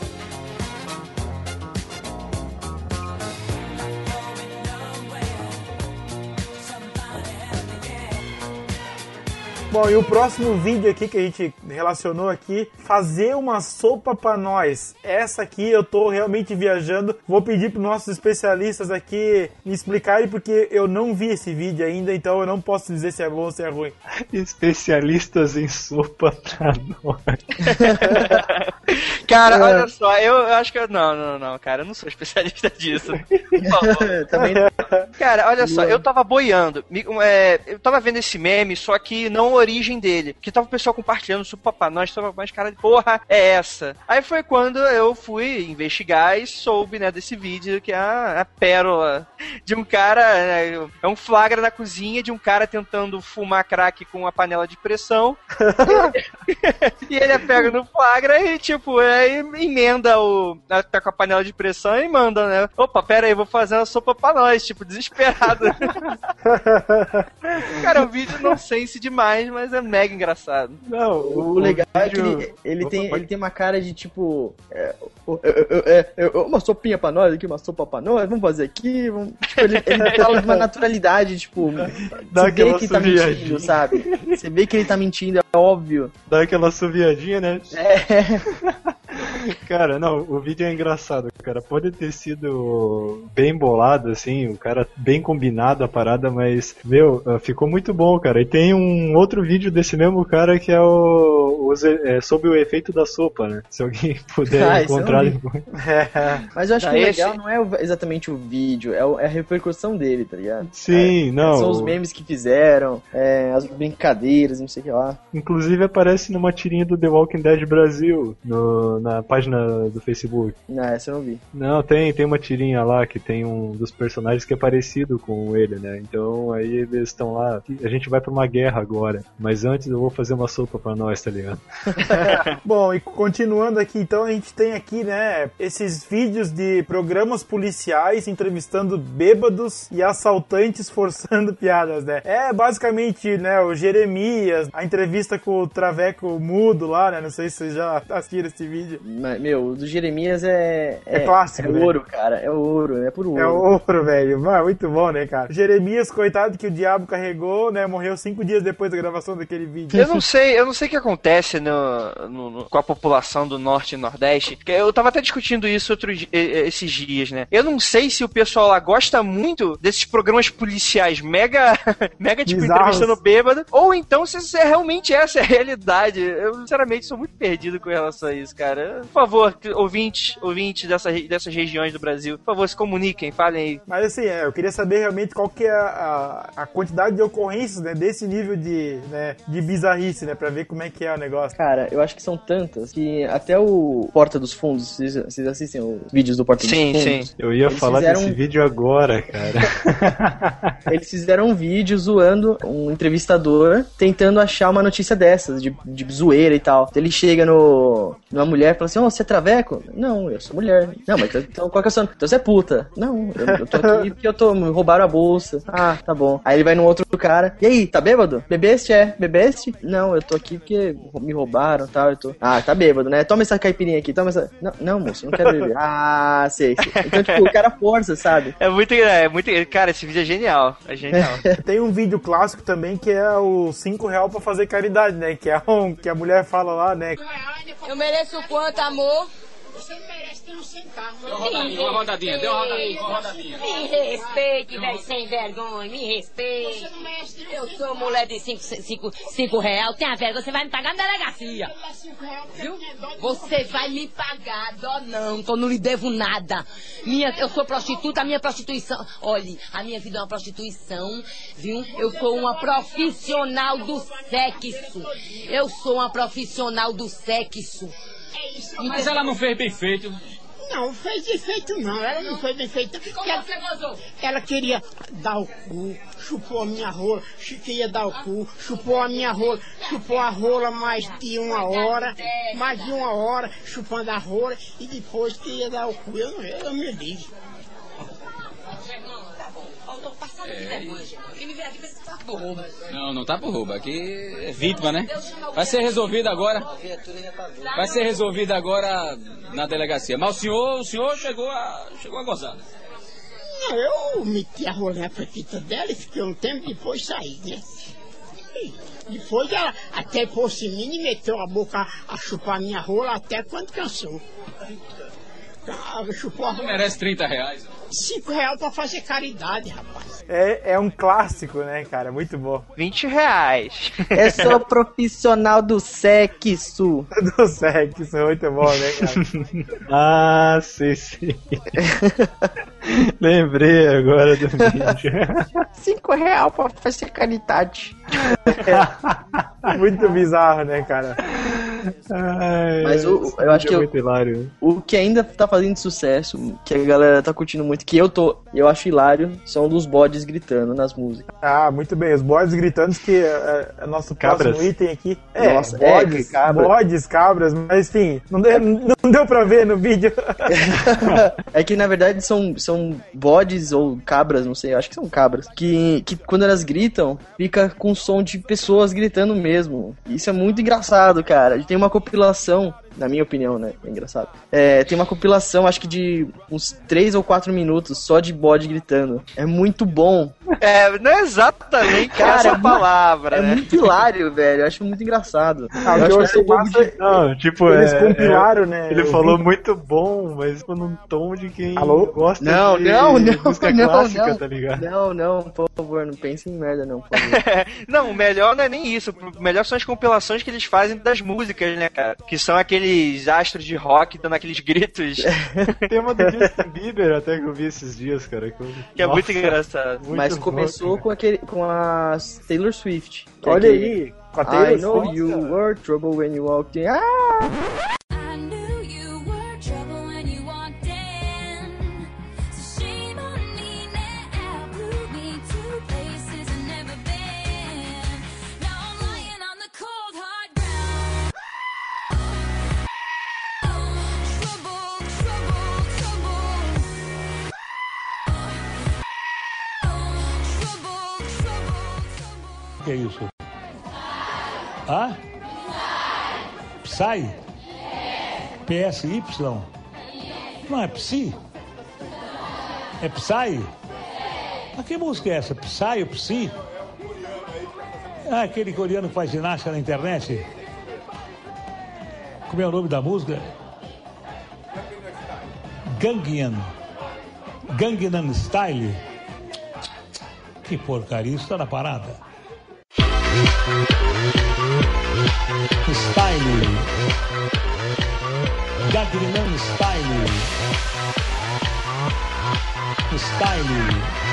Bom, e o próximo vídeo aqui que a gente relacionou aqui, fazer uma sopa pra nós. Essa aqui eu tô realmente viajando. Vou pedir pros nossos especialistas aqui me explicarem porque eu não vi esse vídeo ainda, então eu não posso dizer se é bom ou se é ruim. Especialistas em sopa pra nós. Cara, É. olha só, eu, eu acho que eu. Não, não, não, cara, eu não sou especialista disso. Também Cara, olha só, eu tava boiando. Me- é, eu tava vendo esse meme, só que não origem dele. Que tava o pessoal compartilhando sobre Papai Nós, tava mais cara de porra, é essa. Aí foi quando eu fui investigar e soube, né, desse vídeo que é a, a pérola de um cara. né, é um flagra na cozinha de um cara tentando fumar crack com uma panela de pressão. e ele é pego no flagra e, tipo, aí emenda o. Tá com a panela de pressão e manda, né? Opa, pera aí, vou fazer uma sopa pra nós, tipo, desesperado. Cara, é um vídeo nonsense demais, mas é mega engraçado. Não, O legal é que ele, ele Opa, tem, pode- ele tem uma cara de tipo. É, o- é, é, é, é, uma sopinha pra nós aqui, uma sopa pra nós, vamos fazer aqui. Vamos... Tipo, ele, ele fala de uma naturalidade, tipo. Dá Você vê que ele tá suviadinha. mentindo, sabe? Você vê que ele tá mentindo, é óbvio. Dá aquela suviadinha, né? É. Cara, não, o vídeo é engraçado, cara. Pode ter sido bem bolado, assim, o cara bem combinado a parada, mas, meu, ah, ficou muito bom, cara. E tem um outro vídeo desse mesmo cara que é o e- é, sobre o efeito da sopa, né? Se alguém puder Ah, eu encontrar depois. Mas eu acho Tá, que o esse- legal não é o- exatamente o vídeo, é, o- é a repercussão dele, tá ligado? Sim, não. São os memes que fizeram, é, as brincadeiras, não sei o que lá. Inclusive aparece numa tirinha do The Walking Dead Brasil, no- na página do Facebook. Não, essa eu não vi. Não, tem, tem uma tirinha lá que tem um dos personagens que é parecido com ele, né? Então aí eles estão lá, a gente vai pra uma guerra agora, mas antes eu vou fazer uma sopa pra nós, tá ligado? Bom, e continuando aqui, então a gente tem aqui, né, esses vídeos de programas policiais entrevistando bêbados e assaltantes forçando piadas, né? É basicamente, né, o Jeremias, a entrevista com o Traveco Mudo lá, né? Não sei se vocês já assistiram esse vídeo. Mas, meu, o do Jeremias é. É clássico, É né? ouro, cara. É ouro, é por ouro. É ouro, velho. Mano, muito bom, né, cara? Jeremias, coitado que o diabo carregou, né? Morreu cinco dias depois da gravação daquele vídeo. Eu não sei, eu não sei o que acontece no, no- no- com a população do norte e nordeste. que Eu tava até discutindo isso outro, esses dias, né? Eu não sei se o pessoal lá gosta muito desses programas policiais mega, mega tipo, Bizarros. entrevistando bêbado, ou então se é realmente essa é a realidade. Eu, sinceramente, sou muito perdido com relação a isso, cara. Por favor, ouvintes, ouvintes dessa, re- dessas regiões do Brasil, por favor, se comuniquem, falem aí. Mas assim, é, eu queria saber realmente qual que é a, a, a quantidade de ocorrências, né? Desse nível de, né, de bizarrice, né? Pra ver como é que é o negócio. Cara, eu acho que são tantas que até o Porta dos Fundos, vocês, vocês assistem os vídeos do Porta Sim, dos Fundos? sim. Eu ia Eles falar fizeram desse vídeo agora, cara. Eles fizeram um vídeo zoando um entrevistador tentando achar uma notícia dessas, de, de zoeira e tal. Ele chega no, numa mulher e fala assim: Ô, você é traveco? Não, eu sou mulher. Não, mas então qual que é o seu nome? Então você é puta. Não, eu, eu tô aqui porque eu tô. Me roubaram a bolsa. Ah, tá bom. Aí ele vai no outro cara. E aí, tá bêbado? Bebeste? É? Bebeste? Não, eu tô aqui porque me roubaram e tal. Eu tô... Ah, tá bêbado, né? Toma essa caipirinha aqui, toma essa. Não, não moço, não quero beber. Ah, sei. sei. Então, tipo, o cara força, sabe? É muito, é muito. Cara, esse vídeo é genial. É genial. Tem um vídeo clássico também que é o 5 real pra fazer caridade, né? Que é um que a mulher fala lá, né? Eu mereço quanto, amor? Você merece ter um centavo. Uma rodadinha, deu uma rodadinha, uma rodadinha. Me respeite, velho, sem vergonha, me respeite. Eu sou mulher de 5 cinco, cinco real, tenha vergonha, você vai me pagar na delegacia. Viu? Você vai me pagar, dó não, que eu não lhe devo nada. Minha, eu sou prostituta, a minha prostituição. Olhe, a minha vida é uma prostituição, viu? Eu sou uma profissional do sexo. Eu sou uma profissional do sexo. Mas ela não fez bem feito. Não, fez bem feito não. Ela não fez bem feito. Como Ela, você ela queria dar o cu, chupou a minha rola, queria dar o cu, chupou a minha rola, chupou a rola mais de uma hora, mais de uma hora, chupando a rola, e depois queria dar o cu. Eu, não- eu me ligo. Vê aqui pensa que tá. Não, não tá por roubo. Aqui é vítima, né? Vai ser resolvido agora. Vai ser resolvido agora na delegacia. Mas o senhor, o senhor chegou a, chegou a gozar. Eu meti a rola na petita dela e fiquei um tempo depois saí, né? E Depois ela até pôs em mim e meteu a boca a chupar minha rola até quando cansou. Ah, Chupou rola. Merece 30 reais. Cinco reais pra fazer caridade, rapaz. É, é um clássico, né, cara? Muito bom. 20 reais. Eu sou profissional do sexo. Do sexo, muito bom, né, cara? Ah, sim, sim. Lembrei agora do vídeo. Cinco real pra fazer caridade. Muito bizarro, né, cara? Ai, Mas o- eu acho vídeo que é eu-. O que ainda tá fazendo sucesso, que a galera tá curtindo muito, que eu tô, eu acho hilário, são dos bodes gritando nas músicas. Ah, muito bem. Os bodes gritando que é, é nosso Cabras. próximo item aqui. É, Nossa, é, bodes, que cabra. bodes, cabras, mas enfim, não deu, não deu pra ver no vídeo. é que na verdade são, são bodes ou cabras, não sei, eu acho que são cabras, que, que quando elas gritam, fica com som de pessoas gritando mesmo. Isso é muito engraçado, cara. Tem uma compilação, na minha opinião, né? É engraçado. É, tem uma compilação, acho que de uns 3 ou 4 minutos só de bode gritando. É muito bom. É, não é exatamente Cara, essa é palavra, É né? muito hilário, velho. Eu acho muito engraçado. Ah, o eu que eu acho é massa de- Não, tipo, Eles é, compilaram, é- né? Ele falou vi. muito bom, mas num tom de quem Alô? gosta Não, de não, não, música não, clássica, não. tá ligado? Não, não, por favor, não pense em merda, não, por favor. Não, o melhor não é nem isso. O melhor são as compilações que eles fazem das músicas, né, cara? Que são aqueles astros de rock dando aqueles gritos, Tem uma do Justin Bieber até que eu vi esses dias, cara. Que, eu- que é Nossa, muito engraçado. muito Mas começou cara. com, aquele, com a Taylor Swift. é Olha aquele, aí, com a Taylor I know Swift. you were trouble when you walked in. Ah! É isso? Hã? Psy? PSY? Não é Psi? É Psy? Mas que música é essa? Psy ou Psi? Ah, aquele coreano que faz ginástica na internet? Como é o nome da música? Gangnam. Gangnam Style. Que porcaria, isso tá na parada. Style. Gangnam Style. Style.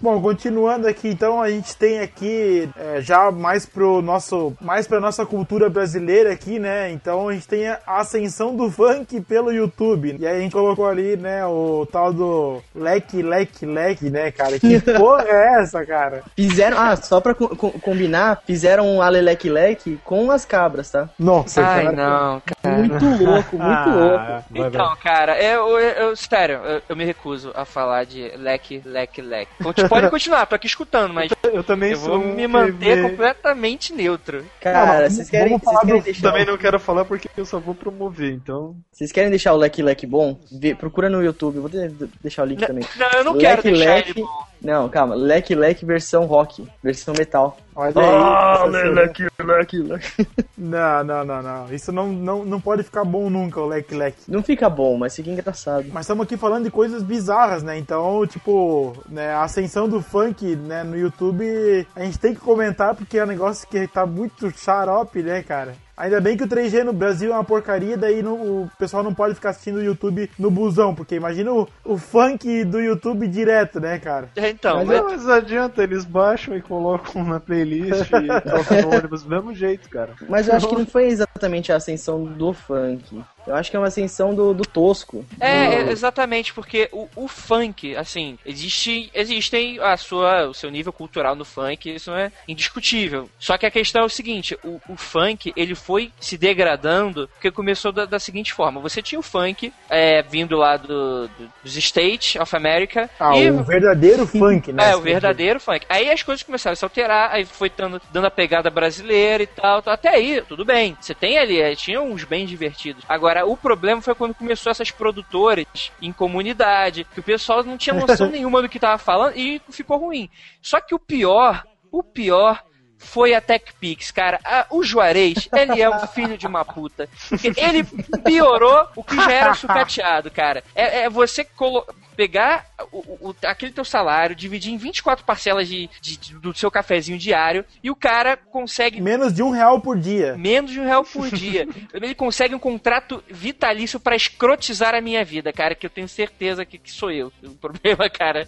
Bom, continuando aqui, então a gente tem aqui é, já mais pro nosso, mais para nossa cultura brasileira aqui, né? Então a gente tem a ascensão do funk pelo YouTube. E aí a gente colocou ali, né, o tal do leque, leque, leque, né, cara? Que porra é essa, cara? Fizeram, ah, só pra co- co- combinar, fizeram um aleleque leque com as cabras, tá? Nossa, Ai, cara. não, cara. Muito louco, muito louco. Então, cara, eu, eu, eu- sério, eu, eu me recuso a falar de leque, leque, leque. Conti- Pode continuar, tô aqui escutando, mas Eu também eu vou me manter vê- completamente neutro. Cara, Não, vocês querem, vocês falar querem do- deixar, Também não quero falar porque eu só vou promover, então. vocês querem deixar o leque leque bom? Vê- procura no YouTube, vou de- deixar o link também. Não, eu não quero Leque deixar leque, ele bom. não, calma, leque leque versão rock, versão metal. Olha Ah, aí. essa- leque leque leque. Não, não, não, não. Isso não, não, não pode ficar bom nunca, o leque, leque. Não fica bom, mas fica engraçado. Mas estamos aqui falando de coisas bizarras, né? Então, tipo, né, a ascensão do funk, né, no YouTube, a gente tem que comentar porque é um negócio que tá muito xarope, né, cara? Ainda bem que o 3G no Brasil é uma porcaria, daí no- o pessoal não pode ficar assistindo o YouTube no busão, porque imagina o, o funk do YouTube direto, né, cara? Então, Mas, mas- não, mas adianta, eles baixam e colocam na playlist e tocam no ônibus do mesmo jeito, cara. Mas eu acho que não foi exatamente a ascensão do funk. Eu acho que é uma ascensão do, do tosco. É, Do- é, exatamente, porque o, o funk, assim, existe, existem a sua, o seu nível cultural no funk, isso não é indiscutível. Só que a questão é o seguinte, o, o funk, ele foi se degradando, porque começou da, da seguinte forma, você tinha o funk, é, vindo lá do, do- dos States of America, Ah, e... o verdadeiro funk, né? É, o verdadeiro funk. Aí as coisas começaram a se alterar, aí foi dando, dando a pegada brasileira e tal, tal. Até aí, tudo bem. Você tem ali, é, tinha uns bem divertidos. Agora, o problema foi quando começou essas produtoras em comunidade, que o pessoal não tinha noção nenhuma do que tava falando e ficou ruim. Só que o pior, o pior foi a TechPix, cara. Ah, o Juarez, ele é um filho de uma puta. Ele piorou o que já era sucateado, cara. É, é você colo pegar o, o- aquele teu salário, dividir em 24 parcelas de, de- de- do seu cafezinho diário e o cara consegue Menos de um real por dia. menos de um real por dia. Ele consegue um contrato vitalício pra escrotizar a minha vida, cara, que eu tenho certeza que, que sou eu. O problema, cara,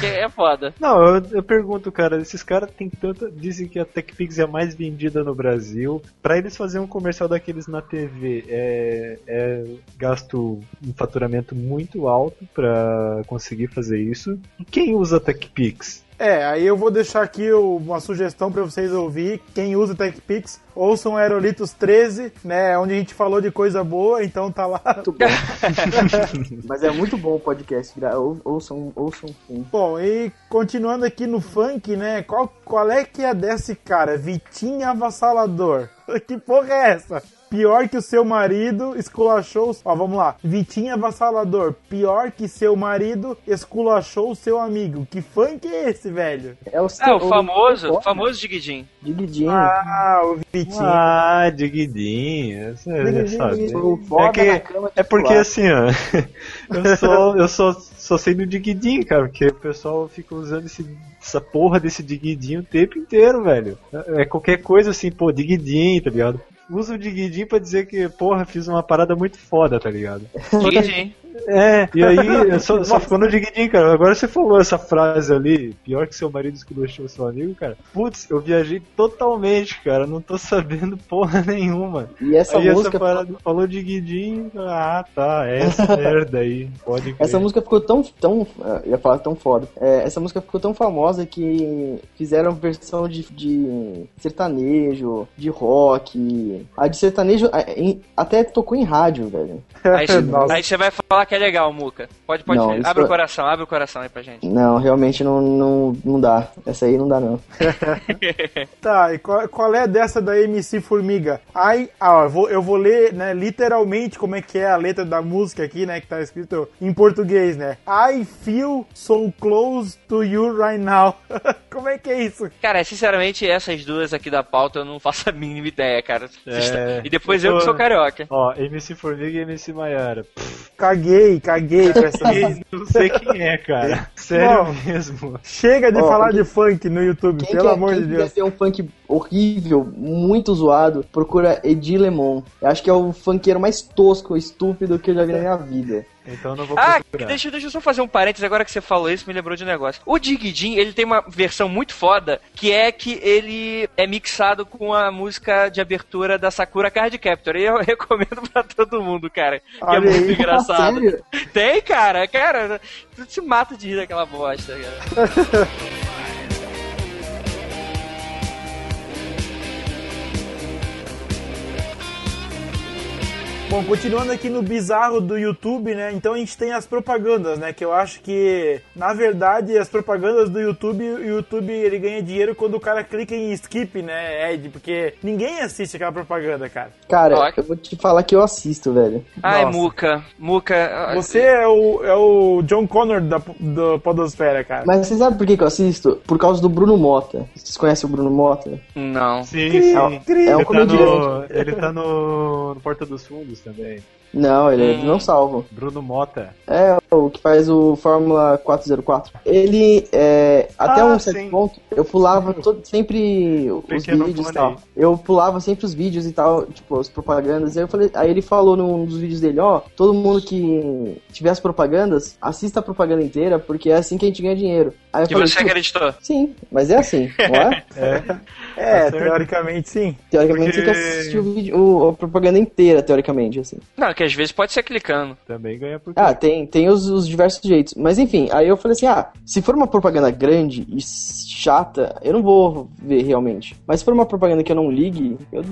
que é foda. Não, eu, eu pergunto, cara, esses caras tem tanta. Dizem que a TechPix é a mais vendida no Brasil. Pra eles fazerem um comercial daqueles na TV, é, é gasto um faturamento muito alto pra conseguir fazer isso. E quem usa TechPix? É, aí eu vou deixar aqui uma sugestão pra vocês ouvir. Quem usa TechPix, ouçam Aerolitos 13, né? Onde a gente falou de coisa boa, então tá lá. Muito bom. Mas é muito bom o podcast. ou- Ouçam, ouçam sim. Bom, e continuando aqui no funk, né? Qual, qual é que é desse cara? Vitinho Avassalador. Que porra é essa? Pior que o seu marido esculachou. Ó, vamos lá. Vitinho Avassalador. Pior que seu marido esculachou o seu amigo. Que funk é esse, velho? É o, É, o famoso, o famoso Digidin. Digidinho. Ah, o Vitinho. Ah, o foda É, que- é porque assim, ó, eu só, eu só, só sei do Diguidinho, cara, porque o pessoal fica usando esse, essa porra desse Diguidinho o tempo inteiro, velho. É é qualquer coisa assim, pô, Diguidinho, tá ligado? Usa o Diguidinho pra dizer que, porra, fiz uma parada muito foda, tá ligado? Digidin. É, e aí só, só ficou no Diguidinho, cara. Agora você falou essa frase ali, pior que seu marido esculachou seu amigo, cara. Putz, eu viajei totalmente, cara. Não tô sabendo porra nenhuma. E essa aí música. essa parada falou Diguidinho, ah tá, é essa merda aí. Pode crer. Essa música ficou tão, tão, eh, eu ia falar tão foda. É, essa música ficou tão famosa que fizeram versão de, de sertanejo, de rock. A de sertanejo até tocou em rádio, velho. Aí, Nossa. aí você vai falar que é legal, Muca. Pode, pode. Não, abre o é- coração, abre o coração aí pra gente. Não, realmente não, não, não dá. Essa aí não dá, não. Tá, e qual, qual é dessa da MC Formiga? Ai, ah, eu vou, eu vou ler, né, literalmente como é que é a letra da música aqui, né, que tá escrito em português, né? I feel so close to you right now. como é que é isso? Cara, sinceramente, essas duas aqui da pauta eu não faço a mínima ideia, cara. É, e depois eu eu que sou carioca. Ó, MC Formiga e MC Maiara. Caguei, caguei pra essa não sei quem é, cara. Sério Bom. mesmo. Chega de Ó, falar de funk no YouTube, pelo quer, amor de quiser Deus. ver um funk horrível, muito zoado, procura Edi Lemon. Eu acho que é o funkeiro mais tosco, estúpido que eu já vi na minha vida. Então não vou Ah, procurar. deixa, deixa eu só fazer um parênteses agora que você falou isso, me lembrou de um negócio. O Digidin, ele tem uma versão muito foda, que é que ele é mixado com a música de abertura da Sakura Card Captor. E eu recomendo pra todo mundo, cara. Que é Olha muito aí. engraçado. Sério? Tem, cara, cara. Tu se mata de rir daquela bosta, cara. Bom, continuando aqui no bizarro do YouTube, né? Então a gente tem as propagandas, né? Que eu acho que, na verdade, as propagandas do YouTube, o YouTube ele ganha dinheiro quando o cara clica em skip, né, Ed? Porque ninguém assiste aquela propaganda, cara. Cara, eu vou te falar que eu assisto, velho. Ai, Nossa. Muca. Muca. Você é o, é o John Connor da, da Podosfera, cara. Mas você sabe por que, que eu assisto? Por causa do Bruno Mota. Vocês conhecem o Bruno Mota? Não. Sim, sim. cri. É um Ele tá, comediante. no, ele tá no, no Porta dos Fundos também. Não, ele Hum. é não salvo. Bruno Mota. É o que faz o Fórmula 404. Ele, é, até Ah, um certo sim. ponto, eu pulava todo, sempre os pequeno vídeos e tal. Eu pulava sempre os vídeos e tal, tipo, as propagandas. Aí, eu falei, aí ele falou num dos vídeos dele, ó, todo mundo que tiver as propagandas, assista a propaganda inteira, porque é assim que a gente ganha dinheiro. Aí eu E falei, você "Pô, acreditou? sim, mas é assim, não é? É, Tá certo. teoricamente sim. Teoricamente Porque- você tem que assistir o vídeo, o- a propaganda inteira, teoricamente, assim. Não, que às vezes pode ser clicando. Também ganha por Ah, tem, tem os, os diversos jeitos. Mas enfim, aí eu falei assim: ah, se for uma propaganda grande e chata, eu não vou ver realmente. Mas se for uma propaganda que eu não ligue, eu,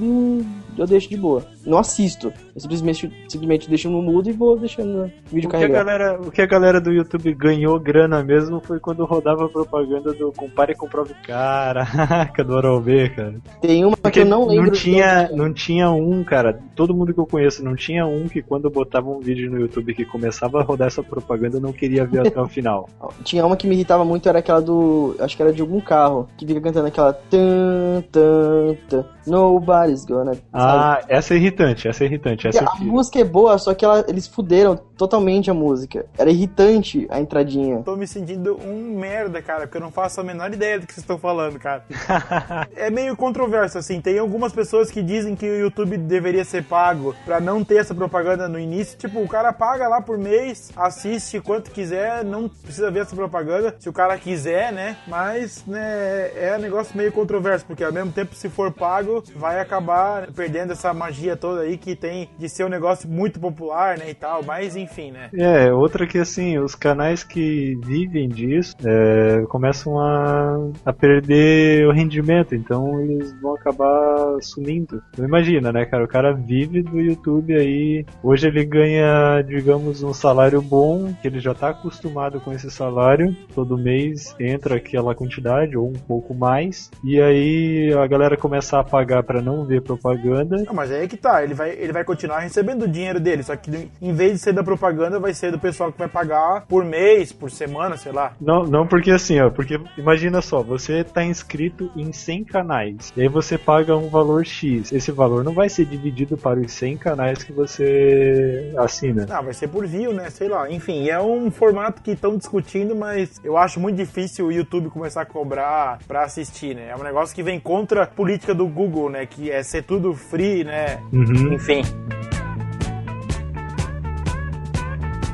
eu deixo de boa. Não assisto. Eu simplesmente, simplesmente deixo no mudo e vou deixando o vídeo O carregar. galera, o que a galera do YouTube ganhou grana mesmo foi quando rodava a propaganda do Compare e Comprove. Caraca, do Oral B, cara. Tem uma Porque que eu não lembro. tinha, não tinha um, cara. Todo mundo que eu conheço não tinha um que quando botava um vídeo no YouTube que começava a rodar essa propaganda eu não queria ver até o final. Tinha uma que me irritava muito, era aquela do. Acho que era de algum carro, que fica cantando aquela. Tan, tan, tan, nobody's gonna. Ah, essa é irritante, essa é irritante, a música é boa, só que ela- eles fuderam totalmente a música. Era irritante a entradinha. Tô me sentindo um merda, cara, porque eu não faço a menor ideia do que vocês estão falando, cara. é meio controverso, assim. Tem algumas pessoas que dizem que o YouTube deveria ser pago pra não ter essa propaganda no início. Tipo, o cara paga lá por mês, assiste quanto quiser, não precisa ver essa propaganda, se o cara quiser, né? Mas, né, é um negócio meio controverso, porque ao mesmo tempo, se for pago, vai acabar perdendo essa magia toda aí que tem de ser um negócio muito popular, né, e tal. Mas, enfim, né? É, outra que assim, os canais que vivem disso é, começam a, a perder o rendimento, então eles vão acabar sumindo. Então imagina, né, cara? O cara vive do YouTube aí, hoje ele ganha, digamos, um salário bom, que ele já tá acostumado com esse salário, todo mês entra aquela quantidade ou um pouco mais, e aí a galera começa a pagar pra não ver propaganda. Não, mas aí que tá, ele vai, ele vai continuar recebendo o dinheiro dele, só que em vez de ser da propaganda, vai ser do pessoal que vai pagar por mês, por semana, sei lá. Não, não porque assim, ó, porque imagina só, você tá inscrito em 100 canais, e aí você paga um valor X. Esse valor não vai ser dividido para os 100 canais que você assina. Ah, vai ser por view, né? Sei lá. Enfim, é um formato que estão discutindo, mas eu acho muito difícil o YouTube começar a cobrar pra assistir, né? É um negócio que vem contra a política do Google, né? Que é ser tudo free, né? Uhum. Enfim.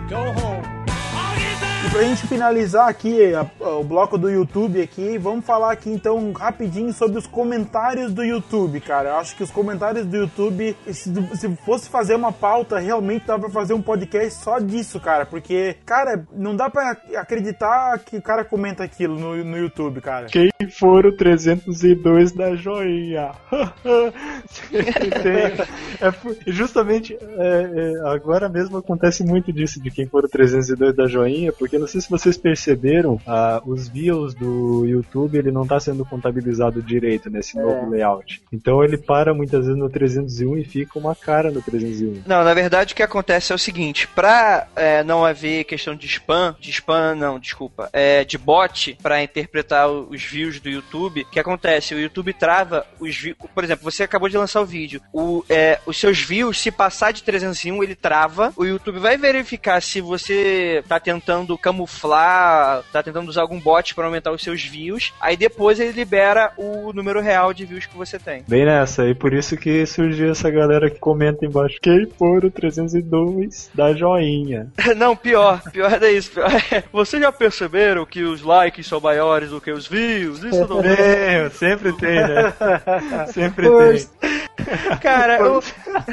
Go home. E pra gente finalizar aqui a- o bloco do YouTube aqui, vamos falar aqui então rapidinho sobre os comentários do YouTube, cara. Eu acho que os comentários do YouTube, se, se fosse fazer uma pauta, realmente dá pra fazer um podcast só disso, cara. Porque, cara, não dá pra acreditar que o cara comenta aquilo no, no YouTube, cara. Quem for o 302 da joinha? É justamente é, é, agora mesmo acontece muito disso de quem for o 302 da joinha, porque não sei se vocês perceberam, ah, os views do YouTube ele não está sendo contabilizado direito nesse novo layout. Então ele para muitas vezes no 301 e fica uma cara no 301. Não, na verdade o que acontece é o seguinte, pra é, não haver questão de spam, de spam não, desculpa, é, de bot pra interpretar os views do YouTube, o que acontece? O YouTube trava os views, por exemplo, você acabou de lançar o vídeo, o, é, os seus views, se passar de 301, ele trava, o YouTube vai verificar se você tá tentando camuflar, tá tentando usar algum bot pra aumentar os seus views, aí depois ele libera o número real de views que você tem. Bem nessa, e por isso que surgiu essa galera que comenta embaixo, quem for o 302 da joinha. Não, pior, pior é isso. Pior. Vocês já perceberam que os likes são maiores do que os views? Isso não É, sempre tem, né? Sempre Pois. tem. Cara, eu...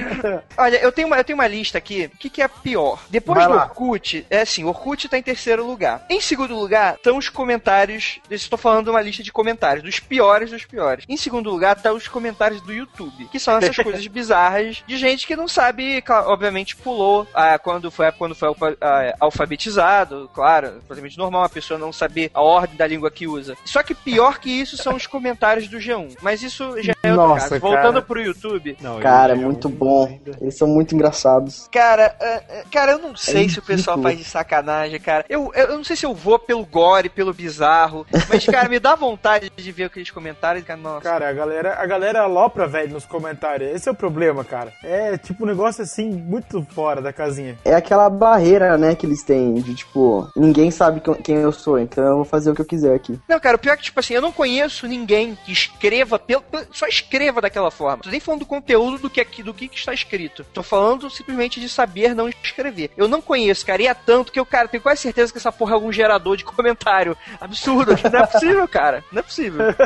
Olha, eu tenho, uma, eu tenho uma lista aqui. O que, que é pior? Depois Vai do lá. Orkut, é assim, o Orkut tá em terceiro lugar. Em segundo lugar, estão os comentários. Estou falando de uma lista de comentários, dos piores dos piores. Em segundo lugar, tá os comentários do YouTube, que são essas coisas bizarras de gente que não sabe, obviamente, pulou ah, quando foi, quando foi ah, alfabetizado, claro, completamente normal uma pessoa não saber a ordem da língua que usa. Só que pior que isso são os comentários do G1. Mas isso já é outro Nossa, caso. Voltando cara. pro YouTube, Não, Cara, é muito bom. ainda. Eles são muito engraçados. Cara, é, é, cara, eu não sei se o pessoal faz de sacanagem, cara. Eu, eu, eu não sei se eu vou pelo gore, pelo bizarro, mas, cara, me dá vontade de ver aqueles comentários, cara, nossa. Cara, a galera, a galera alopra, velho, nos comentários. Esse é o problema, cara. É tipo um negócio assim, muito fora da casinha. É aquela barreira, né, que eles têm de tipo, ninguém sabe que- quem eu sou, então eu vou fazer o que eu quiser aqui. Não, cara, o pior é que, tipo assim, eu não conheço ninguém que escreva pelo. só escreva daquela forma. Tô nem falando do conteúdo do que, aqui- do que, que está escrito. Tô falando simplesmente de saber não escrever. Eu não conheço, cara, e é tanto que eu, cara, tenho quase certeza que essa porra é algum gerador de comentário. Absurdo. Não é possível, cara. Não é possível.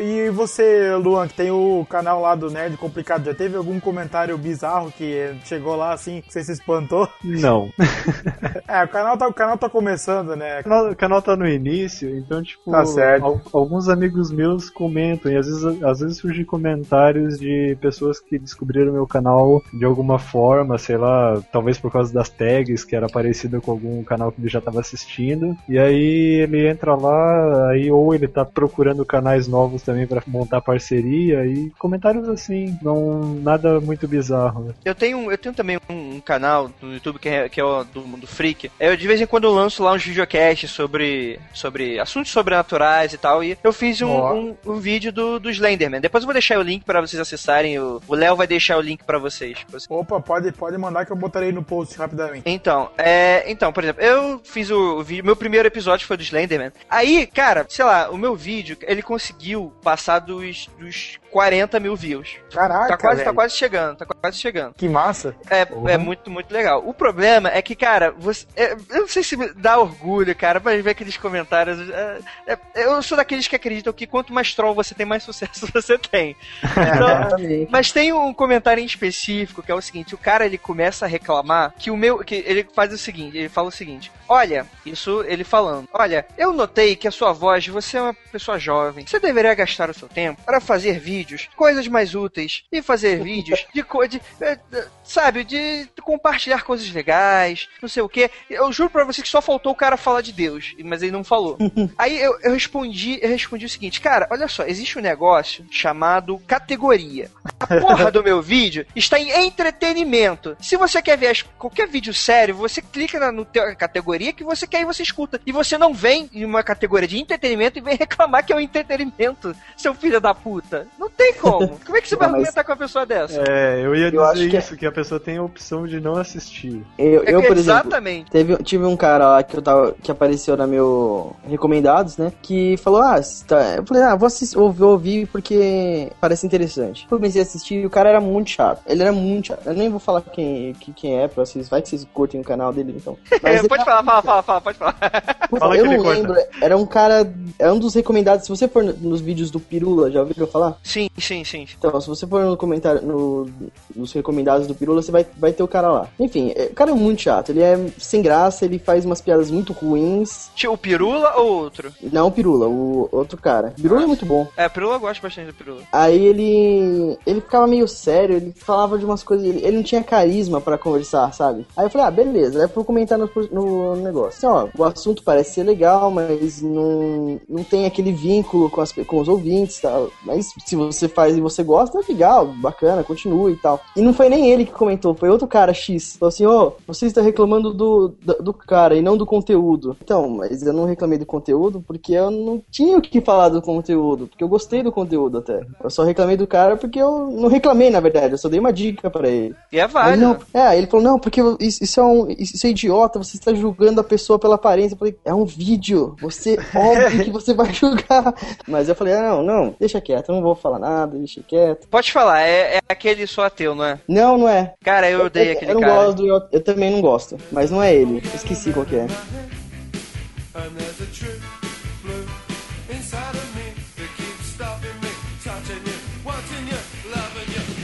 E você, Luan, que tem o canal lá do Nerd Complicado, já teve algum comentário bizarro que chegou lá assim, que você se espantou? Não. É, o canal tá, o canal tá começando, né? O canal, o canal tá no início, então, tipo, Tá certo. al- alguns amigos meus comentam, e às vezes, às vezes surgem comentários de pessoas que descobriram meu canal de alguma forma, sei lá, talvez por causa das tags, que era parecido com algum canal que ele já tava assistindo, e aí ele entra lá, aí ou ele tá procurando canais novos também pra montar parceria, e comentários assim, não nada muito bizarro, né? Eu tenho, eu tenho também um, um canal no YouTube que é, que é o do Mundo Freak. Eu de vez em quando eu lanço lá uns videocasts sobre, sobre assuntos sobrenaturais e tal. E eu fiz um, um, um vídeo do, do Slenderman. Depois eu vou deixar o link pra vocês acessarem. O o Léo vai deixar o link pra vocês. Opa, pode, pode mandar que eu botarei no post rapidamente. Então, é, então, por exemplo, eu fiz o, o vídeo, meu primeiro episódio foi do Slenderman. Aí, cara, sei lá, o meu vídeo, ele conseguiu passar dos, dos 40 mil views. Caraca, Tá quase, tá velho. quase chegando, tá quase chegando. Que massa. É, é muito, muito legal. O problema é que, cara, você, é, eu não sei se dá orgulho, cara, mas ver aqueles comentários. é, é, eu sou daqueles que acreditam que quanto mais troll você tem, mais sucesso você tem. Então, Exatamente. mas tem um comentário em específico que é o seguinte: o cara ele começa a reclamar que o meu. que ele faz o seguinte: ele fala o seguinte. Olha, isso ele falando. Olha, eu notei que a sua voz, você é uma pessoa jovem. Você deveria gastar o seu tempo para fazer vídeos, coisas mais úteis, e fazer vídeos de, co- de eh, sabe, de compartilhar coisas legais, não sei o que. Eu juro pra você que só faltou o cara falar de Deus, mas ele não falou. Aí eu, eu respondi, eu respondi o seguinte, cara, olha só, existe um negócio chamado categoria. A porra do meu vídeo está em entretenimento. Se você quer ver as- qualquer vídeo sério, você clica na no teu- categoria que você quer e você escuta. E você não vem em uma categoria de entretenimento e vem reclamar que é um entretenimento, seu filho da puta. Não, tem como. Como é que você vai mas- argumentar com uma pessoa dessa? É, eu ia Eu acho dizer que é- isso, que a pessoa tem a opção de não assistir. Eu, É eu por exemplo, exatamente. Teve, tive um cara lá que eu tava que apareceu na meu recomendados, né? Que falou: "Ah, tá... eu falei: "Ah, vou assistir, ouvir porque parece interessante". Eu comecei a assistir e o cara era muito chato. Ele era muito chato. Eu nem vou falar quem, que- quem é, pra vocês, vai que vocês curtem o canal dele então. Pode falar, fala, fala, fala, pode falar. Puta, Fala eu que ele não corta. lembro. Era um cara. É um dos recomendados. Se você for no- nos vídeos do Pirula, já ouviu eu falar? Sim, sim, sim. Então, se você for no comentário, no, nos recomendados do Pirula, você vai, vai ter o cara lá. Enfim, é- o cara é muito chato. Ele é sem graça, ele faz umas piadas muito ruins. Tio, o Pirula ou outro? Não o Pirula, o outro cara. O Pirula é muito bom. É, Pirula eu gosto bastante do Pirula. Aí ele. Ele ficava meio sério, ele falava de umas coisas. Ele, ele não tinha carisma pra conversar, sabe? Aí eu falei, ah, beleza, eu fui comentar no, no negócio. Assim, ó, o assunto parece ser legal, mas não, não tem aquele vínculo com, as, com os ouvintes e tal. Mas se você faz e você gosta, é legal, bacana, continue e tal. E não foi nem ele que comentou, foi outro cara X. Falou assim, ó, você está reclamando do, do, do cara e não do conteúdo. Então, mas eu não reclamei do conteúdo porque eu não tinha o que falar do conteúdo, porque eu gostei do conteúdo até. Eu só reclamei do cara porque eu não reclamei, na verdade, eu só dei uma dica pra ele. E é válido. é, ele falou, não, porque isso, isso é um. Isso é idiota, você está julgando a pessoa pela aparência. Eu falei, é um vídeo. Você, óbvio que você vai julgar. Mas eu falei, ah, não, não, deixa quieto, eu não vou falar nada, deixa quieto. Pode falar, é, é aquele só ateu, não é? Não, não é. Cara, eu odeio eu, aquele eu não cara. gosto, eu, eu também não gosto. Mas não é ele. Esqueci qual que é. And there's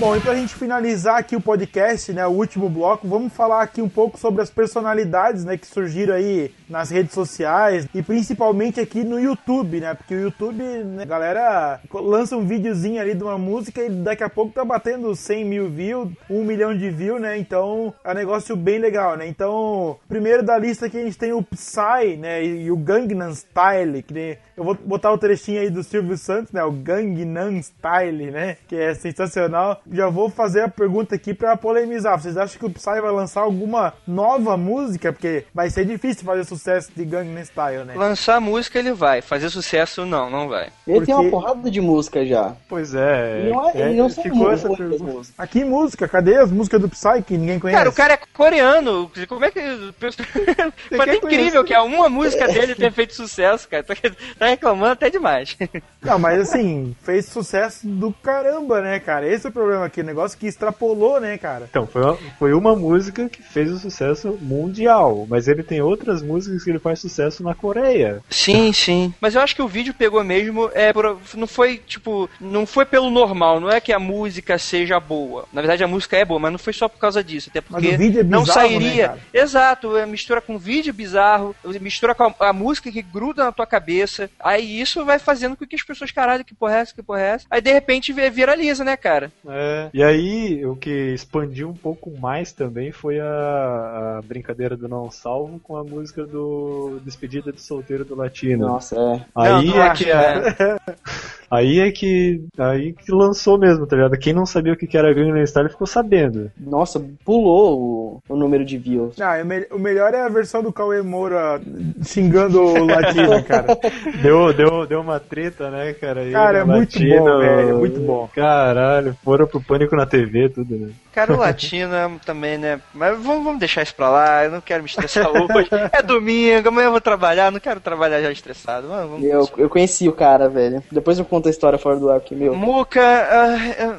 Bom, e pra gente finalizar aqui o podcast, né, o último bloco, vamos falar aqui um pouco sobre as personalidades, né, que surgiram aí nas redes sociais e principalmente aqui no YouTube, né, porque o YouTube, né, a galera lança um videozinho ali de uma música e daqui a pouco tá batendo 100 mil views, 1 milhão de views, né, então é um negócio bem legal, né, então primeiro da lista aqui a gente tem o Psy, né, e o Gangnam Style, que nem- eu vou botar o trechinho aí do Silvio Santos, né, o Gangnam Style, né, que é sensacional. Já vou fazer a pergunta aqui pra polemizar. Vocês acham que o Psy vai lançar alguma nova música? Porque vai ser difícil fazer sucesso de Gangnam Style, né? Lançar música ele vai, fazer sucesso não, não vai. Ele tem Porque- uma porrada de música já. Pois é, Não é- é, ele não são ficou muito essa pergunta. Aqui música, cadê as músicas do Psy que ninguém conhece? Cara, o cara é coreano. Como é que. Foi até incrível que uma música dele tenha feito sucesso, cara. Tá- Tá reclamando até demais. Não, mas assim, fez sucesso do caramba, né, cara? Esse é o problema aqui, o negócio que extrapolou, né, cara? Então, foi uma, foi uma música que fez o sucesso mundial, mas ele tem outras músicas que ele faz sucesso na Coreia. Sim, sim. Mas eu acho que o vídeo pegou mesmo. É, por- não foi, tipo. Não foi pelo normal. Não é que a música seja boa. Na verdade, a música é boa, mas não foi só por causa disso. Até Mas porque o vídeo é não bizarro, né, sairia. cara? Exato, é, mistura com vídeo bizarro, mistura com a, a música que gruda na tua cabeça. Aí isso vai fazendo com que as pessoas, caralho, que porra é essa, que porra é essa? Aí de repente vi- viraliza, né, cara? É. E aí, o que expandiu um pouco mais também foi a, a brincadeira do Não Salvo com a música do Despedida de Solteiro do Latino. Nossa, é. Aí Não, não é acho, que a- aí é que aí que lançou mesmo, tá ligado? Quem não sabia o que era Gangnam Style ficou sabendo. Nossa, pulou o, o número de views. Ah, é me- o melhor é a versão do Cauê Moura xingando o latino, cara. Deu, deu, deu uma treta, né, cara? Cara, é muito Latino, bom, velho, é muito bom. Caralho, foram pro pânico na TV, tudo, né? Cara, o latino é também, né? Mas vamos, vamos deixar isso pra lá, eu não quero me estressar hoje. É domingo, amanhã eu vou trabalhar, não quero trabalhar já estressado. Vamos, vamos. Eu, eu conheci o cara, velho. Depois eu conto a história fora do ar, porque, meu. Muca,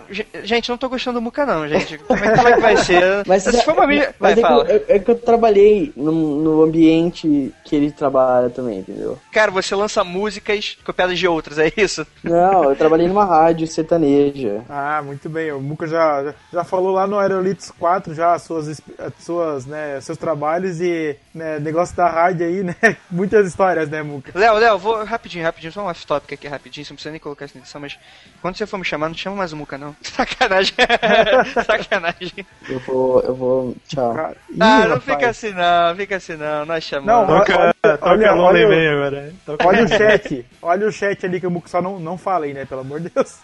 ge- gente, não tô gostando do Muca não, gente. Como é, como é que vai ser? Mas, Se for uma. Vai, mas é, que fala. eu, é que eu trabalhei no, no ambiente que ele trabalha também, entendeu? Cara, você lança músicas copiadas de outras, é isso? Não, eu trabalhei numa rádio sertaneja. Ah, muito bem. O Muca já, já, já falou lá no Aerolitos 4 já as suas, suas, né, seus trabalhos e né, negócio da rádio aí, né? Muitas histórias, né, Muca? Léo, Léo, vou rapidinho, rapidinho, só um off-topic aqui rapidinho, você não precisa nem colocar isso na edição, mas quando você for me chamar, não chama mais o Muca, não. Sacanagem. Sacanagem. Eu vou, eu vou. Cara, ih, Ah, não rapaz. fica assim não, fica assim não, nós Não, chamamos. Toca, olha- toca olha- olha- agora. Toca- Olha o chat, olha o chat ali que o só não, não fala aí, né? Pelo amor de Deus.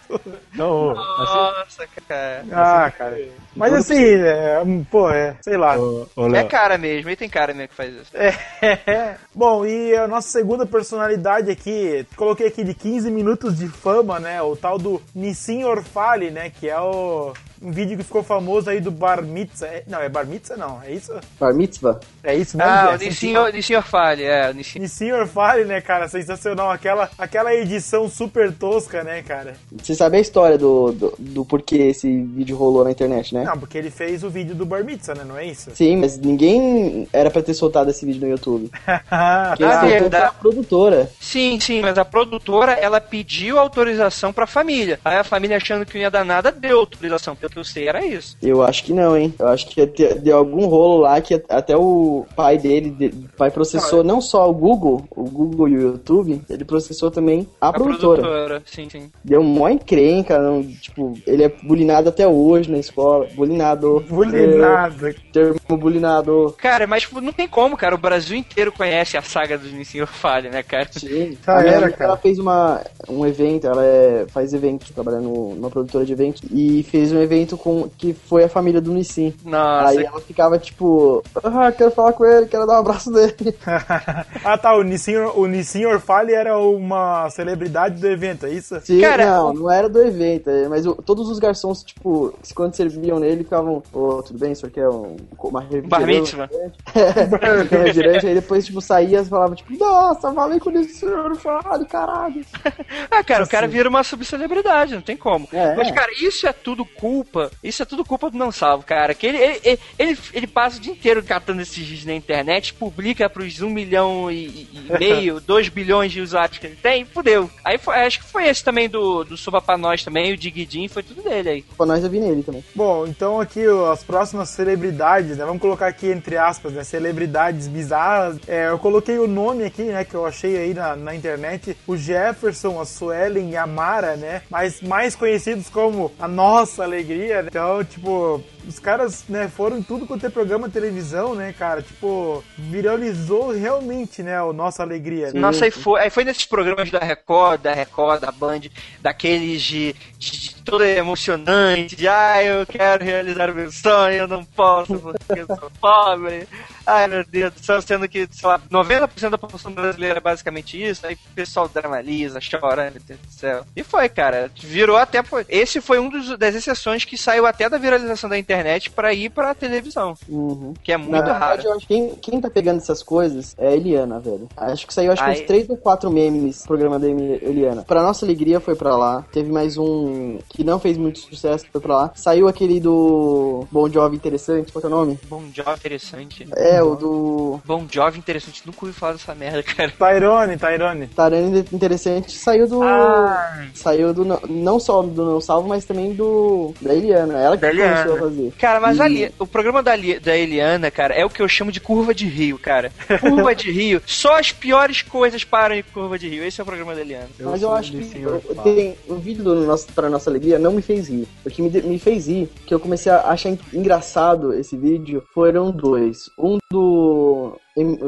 Não, assim, Nossa, cara. Ah, cara. Mas assim, é, pô, é, sei lá. ô, ô, É cara mesmo, ele tem cara mesmo que faz isso. É. Bom, e a nossa segunda personalidade aqui, coloquei aqui de 15 minutos de fama, né? O tal do Nissin Orfali, né? Que é o um vídeo que ficou famoso aí do Bar Mitzvah. É- Não, é Bar Mitzvah não, é isso? Bar Mitzvah? É isso mesmo? Ah, é o assim Nissin, Nissin Orfale, é, Nissin. Nissin Orfali, né, cara? Sensacional. Aquela, aquela edição super tosca, né, cara? Você sabe a história do, do, do porquê esse vídeo rolou na internet, né? Não, porque ele fez o vídeo do Bar Mitzvah, né? Não é isso? Sim, mas ninguém era pra ter soltado esse vídeo no YouTube. Ah, Porque Ah, ele soltou verdade. pra produtora. Sim, sim, mas a produtora, ela pediu autorização pra família. Aí a família achando que não ia dar nada, deu autorização. Que eu sei, era isso. Eu acho que não, hein? Eu acho que deu algum rolo lá que até o pai dele, de- pai processou não só o Google, o Google e o YouTube, ele processou também a, produtora. sim, sim. Deu mó encrenca, não, tipo, ele é bulinado até hoje na escola. Bulinado. Bulinado. É, termo bulinado. Cara, mas tipo, não tem como, cara. O Brasil inteiro conhece a saga do Nissin Orfale, né, cara? Sim. Já a era, cara. ela fez uma, um evento, ela é- faz eventos, trabalha numa produtora de eventos, e fez um evento com que foi a família do Nissin. Nossa, Aí ela ficava tipo, ah, quero falar com ele, quero dar um abraço dele. ah, tá. O Nissin, o Nissin Orfali era uma celebridade do evento, é isso? Sim, Cara, não, não era do evento, é, mas o- todos os garçons, tipo, quando serviam nele, ficavam, ô, tudo bem, o senhor quer um, uma refrigerante? Bar. É, um refrigerante, aí depois, tipo, saía e falava, tipo, nossa, falei com o senhor, fale, caralho. Ah, cara, o cara vira uma subcelebridade, não tem como. É. Mas, cara, isso é tudo culpa. Isso é tudo culpa do Não Salvo, cara. Que ele, ele, ele, ele, passa o dia inteiro catando esses vídeos na internet, publica pros um milhão e, e meio, dois bilhões de usuários que ele tem, fudeu. Aí foi- acho que foi esse também do, do Suba pra nós também, o Digidin, foi tudo dele aí. Pra nós eu vi nele também. Bom, então aqui ó, as próximas celebridades, né? Vamos colocar aqui entre aspas, né? Celebridades bizarras. É, eu coloquei o nome aqui, né? Que eu achei aí na, na internet. O Jefferson, a Suelen e a Mara, né? Mas mais conhecidos como a Nossa Alegria. Né? Então, tipo, os caras, né? Foram em tudo quanto é programa de televisão, né, cara? Tipo, viralizou realmente, né? O Nossa Alegria. né? Nossa, aí foi, aí foi nesses programas da Record, da Record, da Band, daqueles de, de, todo emocionante, de ah, eu quero realizar o meu sonho, eu não posso porque eu sou pobre. Ai meu Deus do céu, sendo que, sei lá, 90% da população brasileira é basicamente isso, aí o pessoal dramatiza, chora, meu Deus do céu. E foi, cara, virou até. Esse foi um dos, das exceções que saiu até da viralização da internet pra ir pra televisão, Uhum. que é muito Na verdade, raro. eu acho que quem, quem tá pegando essas coisas é a Eliana, velho. Acho que saiu acho que Aí- uns três ou quatro memes no programa da Eliana. Pra nossa alegria foi pra lá. Teve mais um que não fez muito sucesso, que foi pra lá. Saiu aquele do Bom Jovi interessante, qual que é o nome? Bom Jovi interessante. É, o do Bom Jovi interessante, nunca ouvi falar dessa merda, cara. Tyrone, Tyrone. Tarani interessante. Saiu do. Ah. Saiu do. não- só do Não Salvo, mas também do. Da Eliana. Ela que Da Eliana. começou a fazer. Cara, mas E- ali, o programa da, da Eliana, cara, é o que eu chamo de curva de rio, cara. Curva de rio, só as piores coisas param em curva de rio. Esse é o programa da Eliana. Mas eu acho que eu- tem, o vídeo do nosso, Pra Nossa Alegria não me fez rir. O que me, me fez rir, que eu comecei a achar en- engraçado esse vídeo, foram dois. Um do,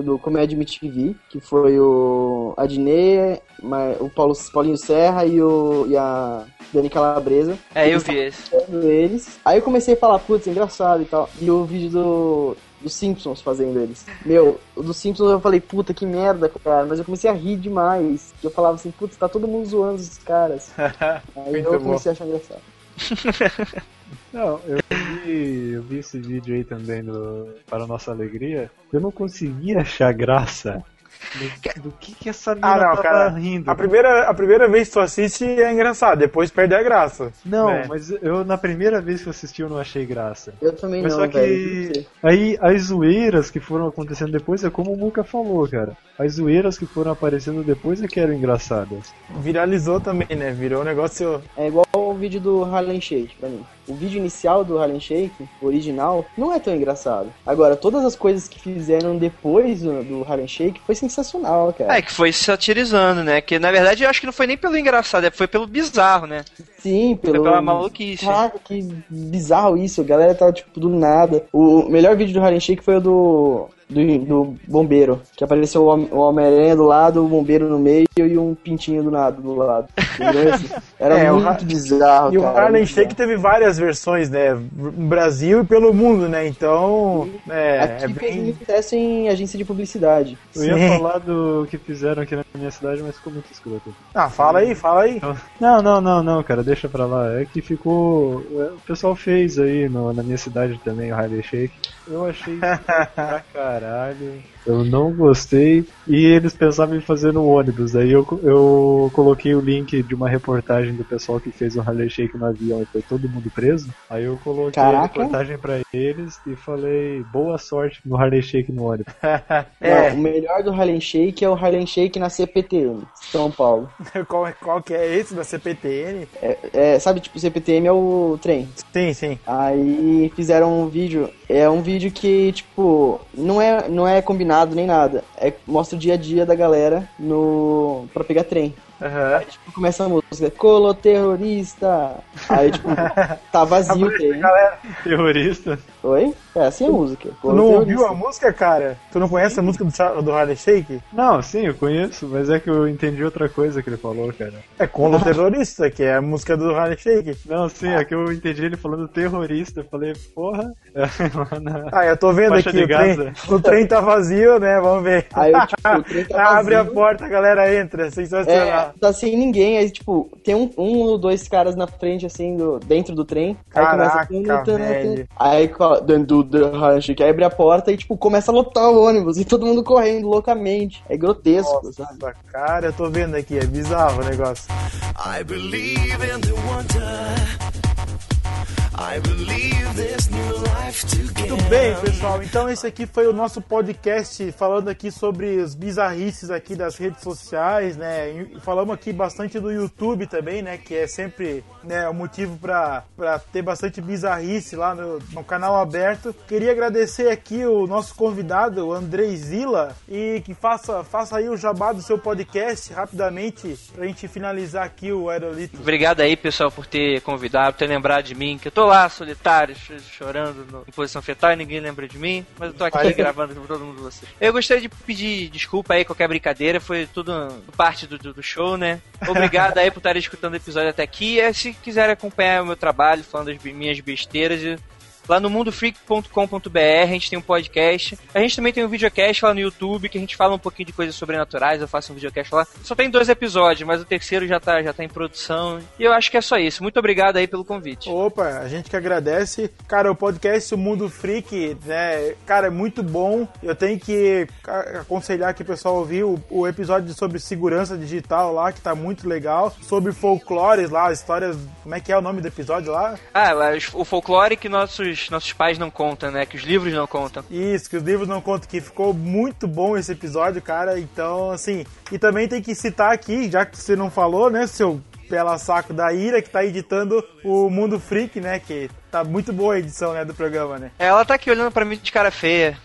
do Comédia MTV, que foi o Adnê, o Paulo, Paulinho Serra e, o, e a Dani Calabresa. É, eu vi esse. fazendo eles. Aí eu comecei a falar, putz, engraçado e tal. E o vídeo do. Dos Simpsons fazendo eles. Meu, dos Simpsons eu falei, puta que merda, cara. Mas eu comecei a rir demais. Eu falava assim, putz, tá todo mundo zoando esses caras. Aí eu comecei a achar engraçado. Não, eu vi, eu vi esse vídeo aí também do Para Nossa Alegria. Eu não conseguia achar graça do, do que, que essa mina Ah, não, tava cara. rindo. A primeira, a primeira vez que tu assiste é engraçado, depois perde a graça. Não, É. mas eu na primeira vez que eu assisti eu não achei graça. Eu também Mas não, só que velho. não aí as zoeiras que foram acontecendo depois é como o Muca falou, cara. As zoeiras que foram aparecendo depois é que eram engraçadas. Viralizou também, né? Virou um negócio. É igual o vídeo do Harlem Shake pra mim. O vídeo inicial do Harlem Shake, original, não é tão engraçado. Agora, todas as coisas que fizeram depois do, do Harlem Shake foi sensacional, cara. É, que foi satirizando, né? Que na verdade eu acho que não foi nem pelo engraçado, é, foi pelo bizarro, né? Sim, pelo. pela maluquice. Caraca, que bizarro isso. A galera tava, tipo, do nada. O melhor vídeo do Harlem Shake foi o do. Do, do bombeiro, que apareceu o Hom- o Homem-Aranha do lado, o bombeiro no meio e um pintinho do nada do lado. Era É, o muito bizarro, E o cara. Harlem muito Shake teve várias versões, né? No Brasil e pelo mundo, né? Então, é, Aqui é bem. muito sucesso em agência de publicidade. Eu ia Sim. falar do que fizeram aqui na minha cidade, mas ficou muito escroto. Ah, fala aí, fala aí. Não, não, não, não, cara, deixa pra lá. É que ficou. é, O pessoal fez aí no- na minha cidade também o Harley Shake. Eu achei pra caralho. Eu não gostei. E eles pensavam em fazer no ônibus. Aí eu, eu coloquei o link de uma reportagem do pessoal que fez o Harley Shake no avião e foi todo mundo preso. Aí eu coloquei a Caraca. reportagem pra eles e falei boa sorte no Harley Shake no ônibus. É. Não, o melhor do Harlem Shake é o Harlem Shake na CPTM, São Paulo. qual, qual que é esse da CPTN? É, é, sabe, tipo, CPTM é o trem. Sim, sim. Aí fizeram um vídeo, é um vídeo que, tipo, não é, não é combinado nem nada. É, mostra o dia a dia da galera no pra pegar trem. Aham. Aí, tipo, começa a música, colo terrorista. Aí, tipo, tá vazio o trem. Galera, Terrorista? Oi? É assim a música. tu Colo não ouviu a música, cara? Tu não conhece a música do, do Harley Shake? Não, sim, eu conheço, mas é que eu entendi outra coisa que ele falou, cara. É com o terrorista, que é a música do Harley Shake. Não, sim, é que eu entendi ele falando terrorista. Eu falei, porra, é na. Ah, eu tô vendo Faixa aqui, o trem, o trem tá vazio, né? Vamos ver. Aí, tipo, o trem tá Abre a vazio. porta, a galera entra. É, Sensacional. tá sem ninguém, aí tipo, tem um, um ou dois caras na frente, assim, do, dentro do trem. Aí Caraca, começa. velho. Aí co- do rancho, que abre a porta e, tipo, começa a lotar o ônibus e todo mundo correndo loucamente. É grotesco, sabe? Nossa, cara, eu tô vendo aqui, é bizarro o negócio. I believe in the wonder. Muito bem, pessoal. Então esse aqui foi o nosso podcast falando aqui sobre os bizarrices aqui das redes sociais, né? E falamos aqui bastante do YouTube também, né? Que é sempre né, um motivo para ter bastante bizarrice lá no, no canal aberto. Queria agradecer aqui o nosso convidado, o Andrei Zila, e que faça, faça aí o jabá do seu podcast rapidamente pra gente finalizar aqui o Aerolito. Obrigado aí, pessoal, por ter convidado, por ter lembrado de mim, que eu tô lá solitário, ch- chorando no- em posição fetal e ninguém lembra de mim, mas eu tô aqui Aí. gravando com todo mundo vocês. Eu gostaria de pedir desculpa aí, qualquer brincadeira, foi tudo parte do, do- do show, né? Obrigado aí por estarem escutando o episódio até aqui. E se quiserem acompanhar o meu trabalho, falando das be- minhas besteiras, Lá no mundofreak.com.br a gente tem um podcast. A gente também tem um videocast lá no YouTube que a gente fala um pouquinho de coisas sobrenaturais. Eu faço um videocast lá. Só tem dois episódios, mas o terceiro já tá, já tá em produção. E eu acho que é só isso. Muito obrigado aí pelo convite. Opa, a gente que agradece. Cara, o podcast O Mundo Freak, né? Cara, é muito bom. Eu tenho que aconselhar que o pessoal ouvir o, o episódio sobre segurança digital lá, que tá muito legal. Sobre folclores lá, histórias. Como é que é o nome do episódio lá? Ah, o folclore que nossos, nossos pais não contam, né? Que os livros não contam. Isso, que os livros não contam, que ficou muito bom esse episódio, cara. Então, assim. E também tem que citar aqui, já que você não falou, né, seu pela saco da Ira, que tá editando o Mundo Freak, né? Que tá muito boa a edição, né, do programa, né? Ela tá aqui olhando pra mim de cara feia.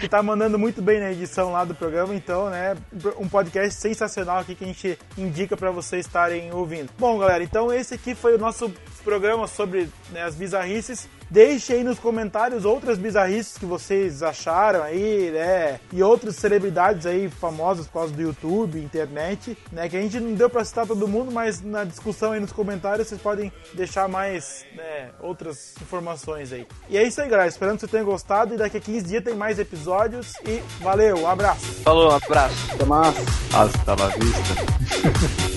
que tá mandando muito bem na edição lá do programa, então, né, um podcast sensacional aqui que a gente indica pra vocês estarem ouvindo. Bom, galera, então esse aqui foi o nosso programa sobre né, as bizarrices. Deixe aí nos comentários outras bizarrices que vocês acharam aí, né? E outras celebridades aí famosas por causa do YouTube, internet, né? Que a gente não deu pra citar todo mundo, mas na discussão aí nos comentários vocês podem deixar mais, né, outras informações aí. E é isso aí, galera. Esperando que vocês tenham gostado. E daqui a 15 dias tem mais episódios. E valeu, um abraço. Falou, um abraço. Até mais. Hasta la vista.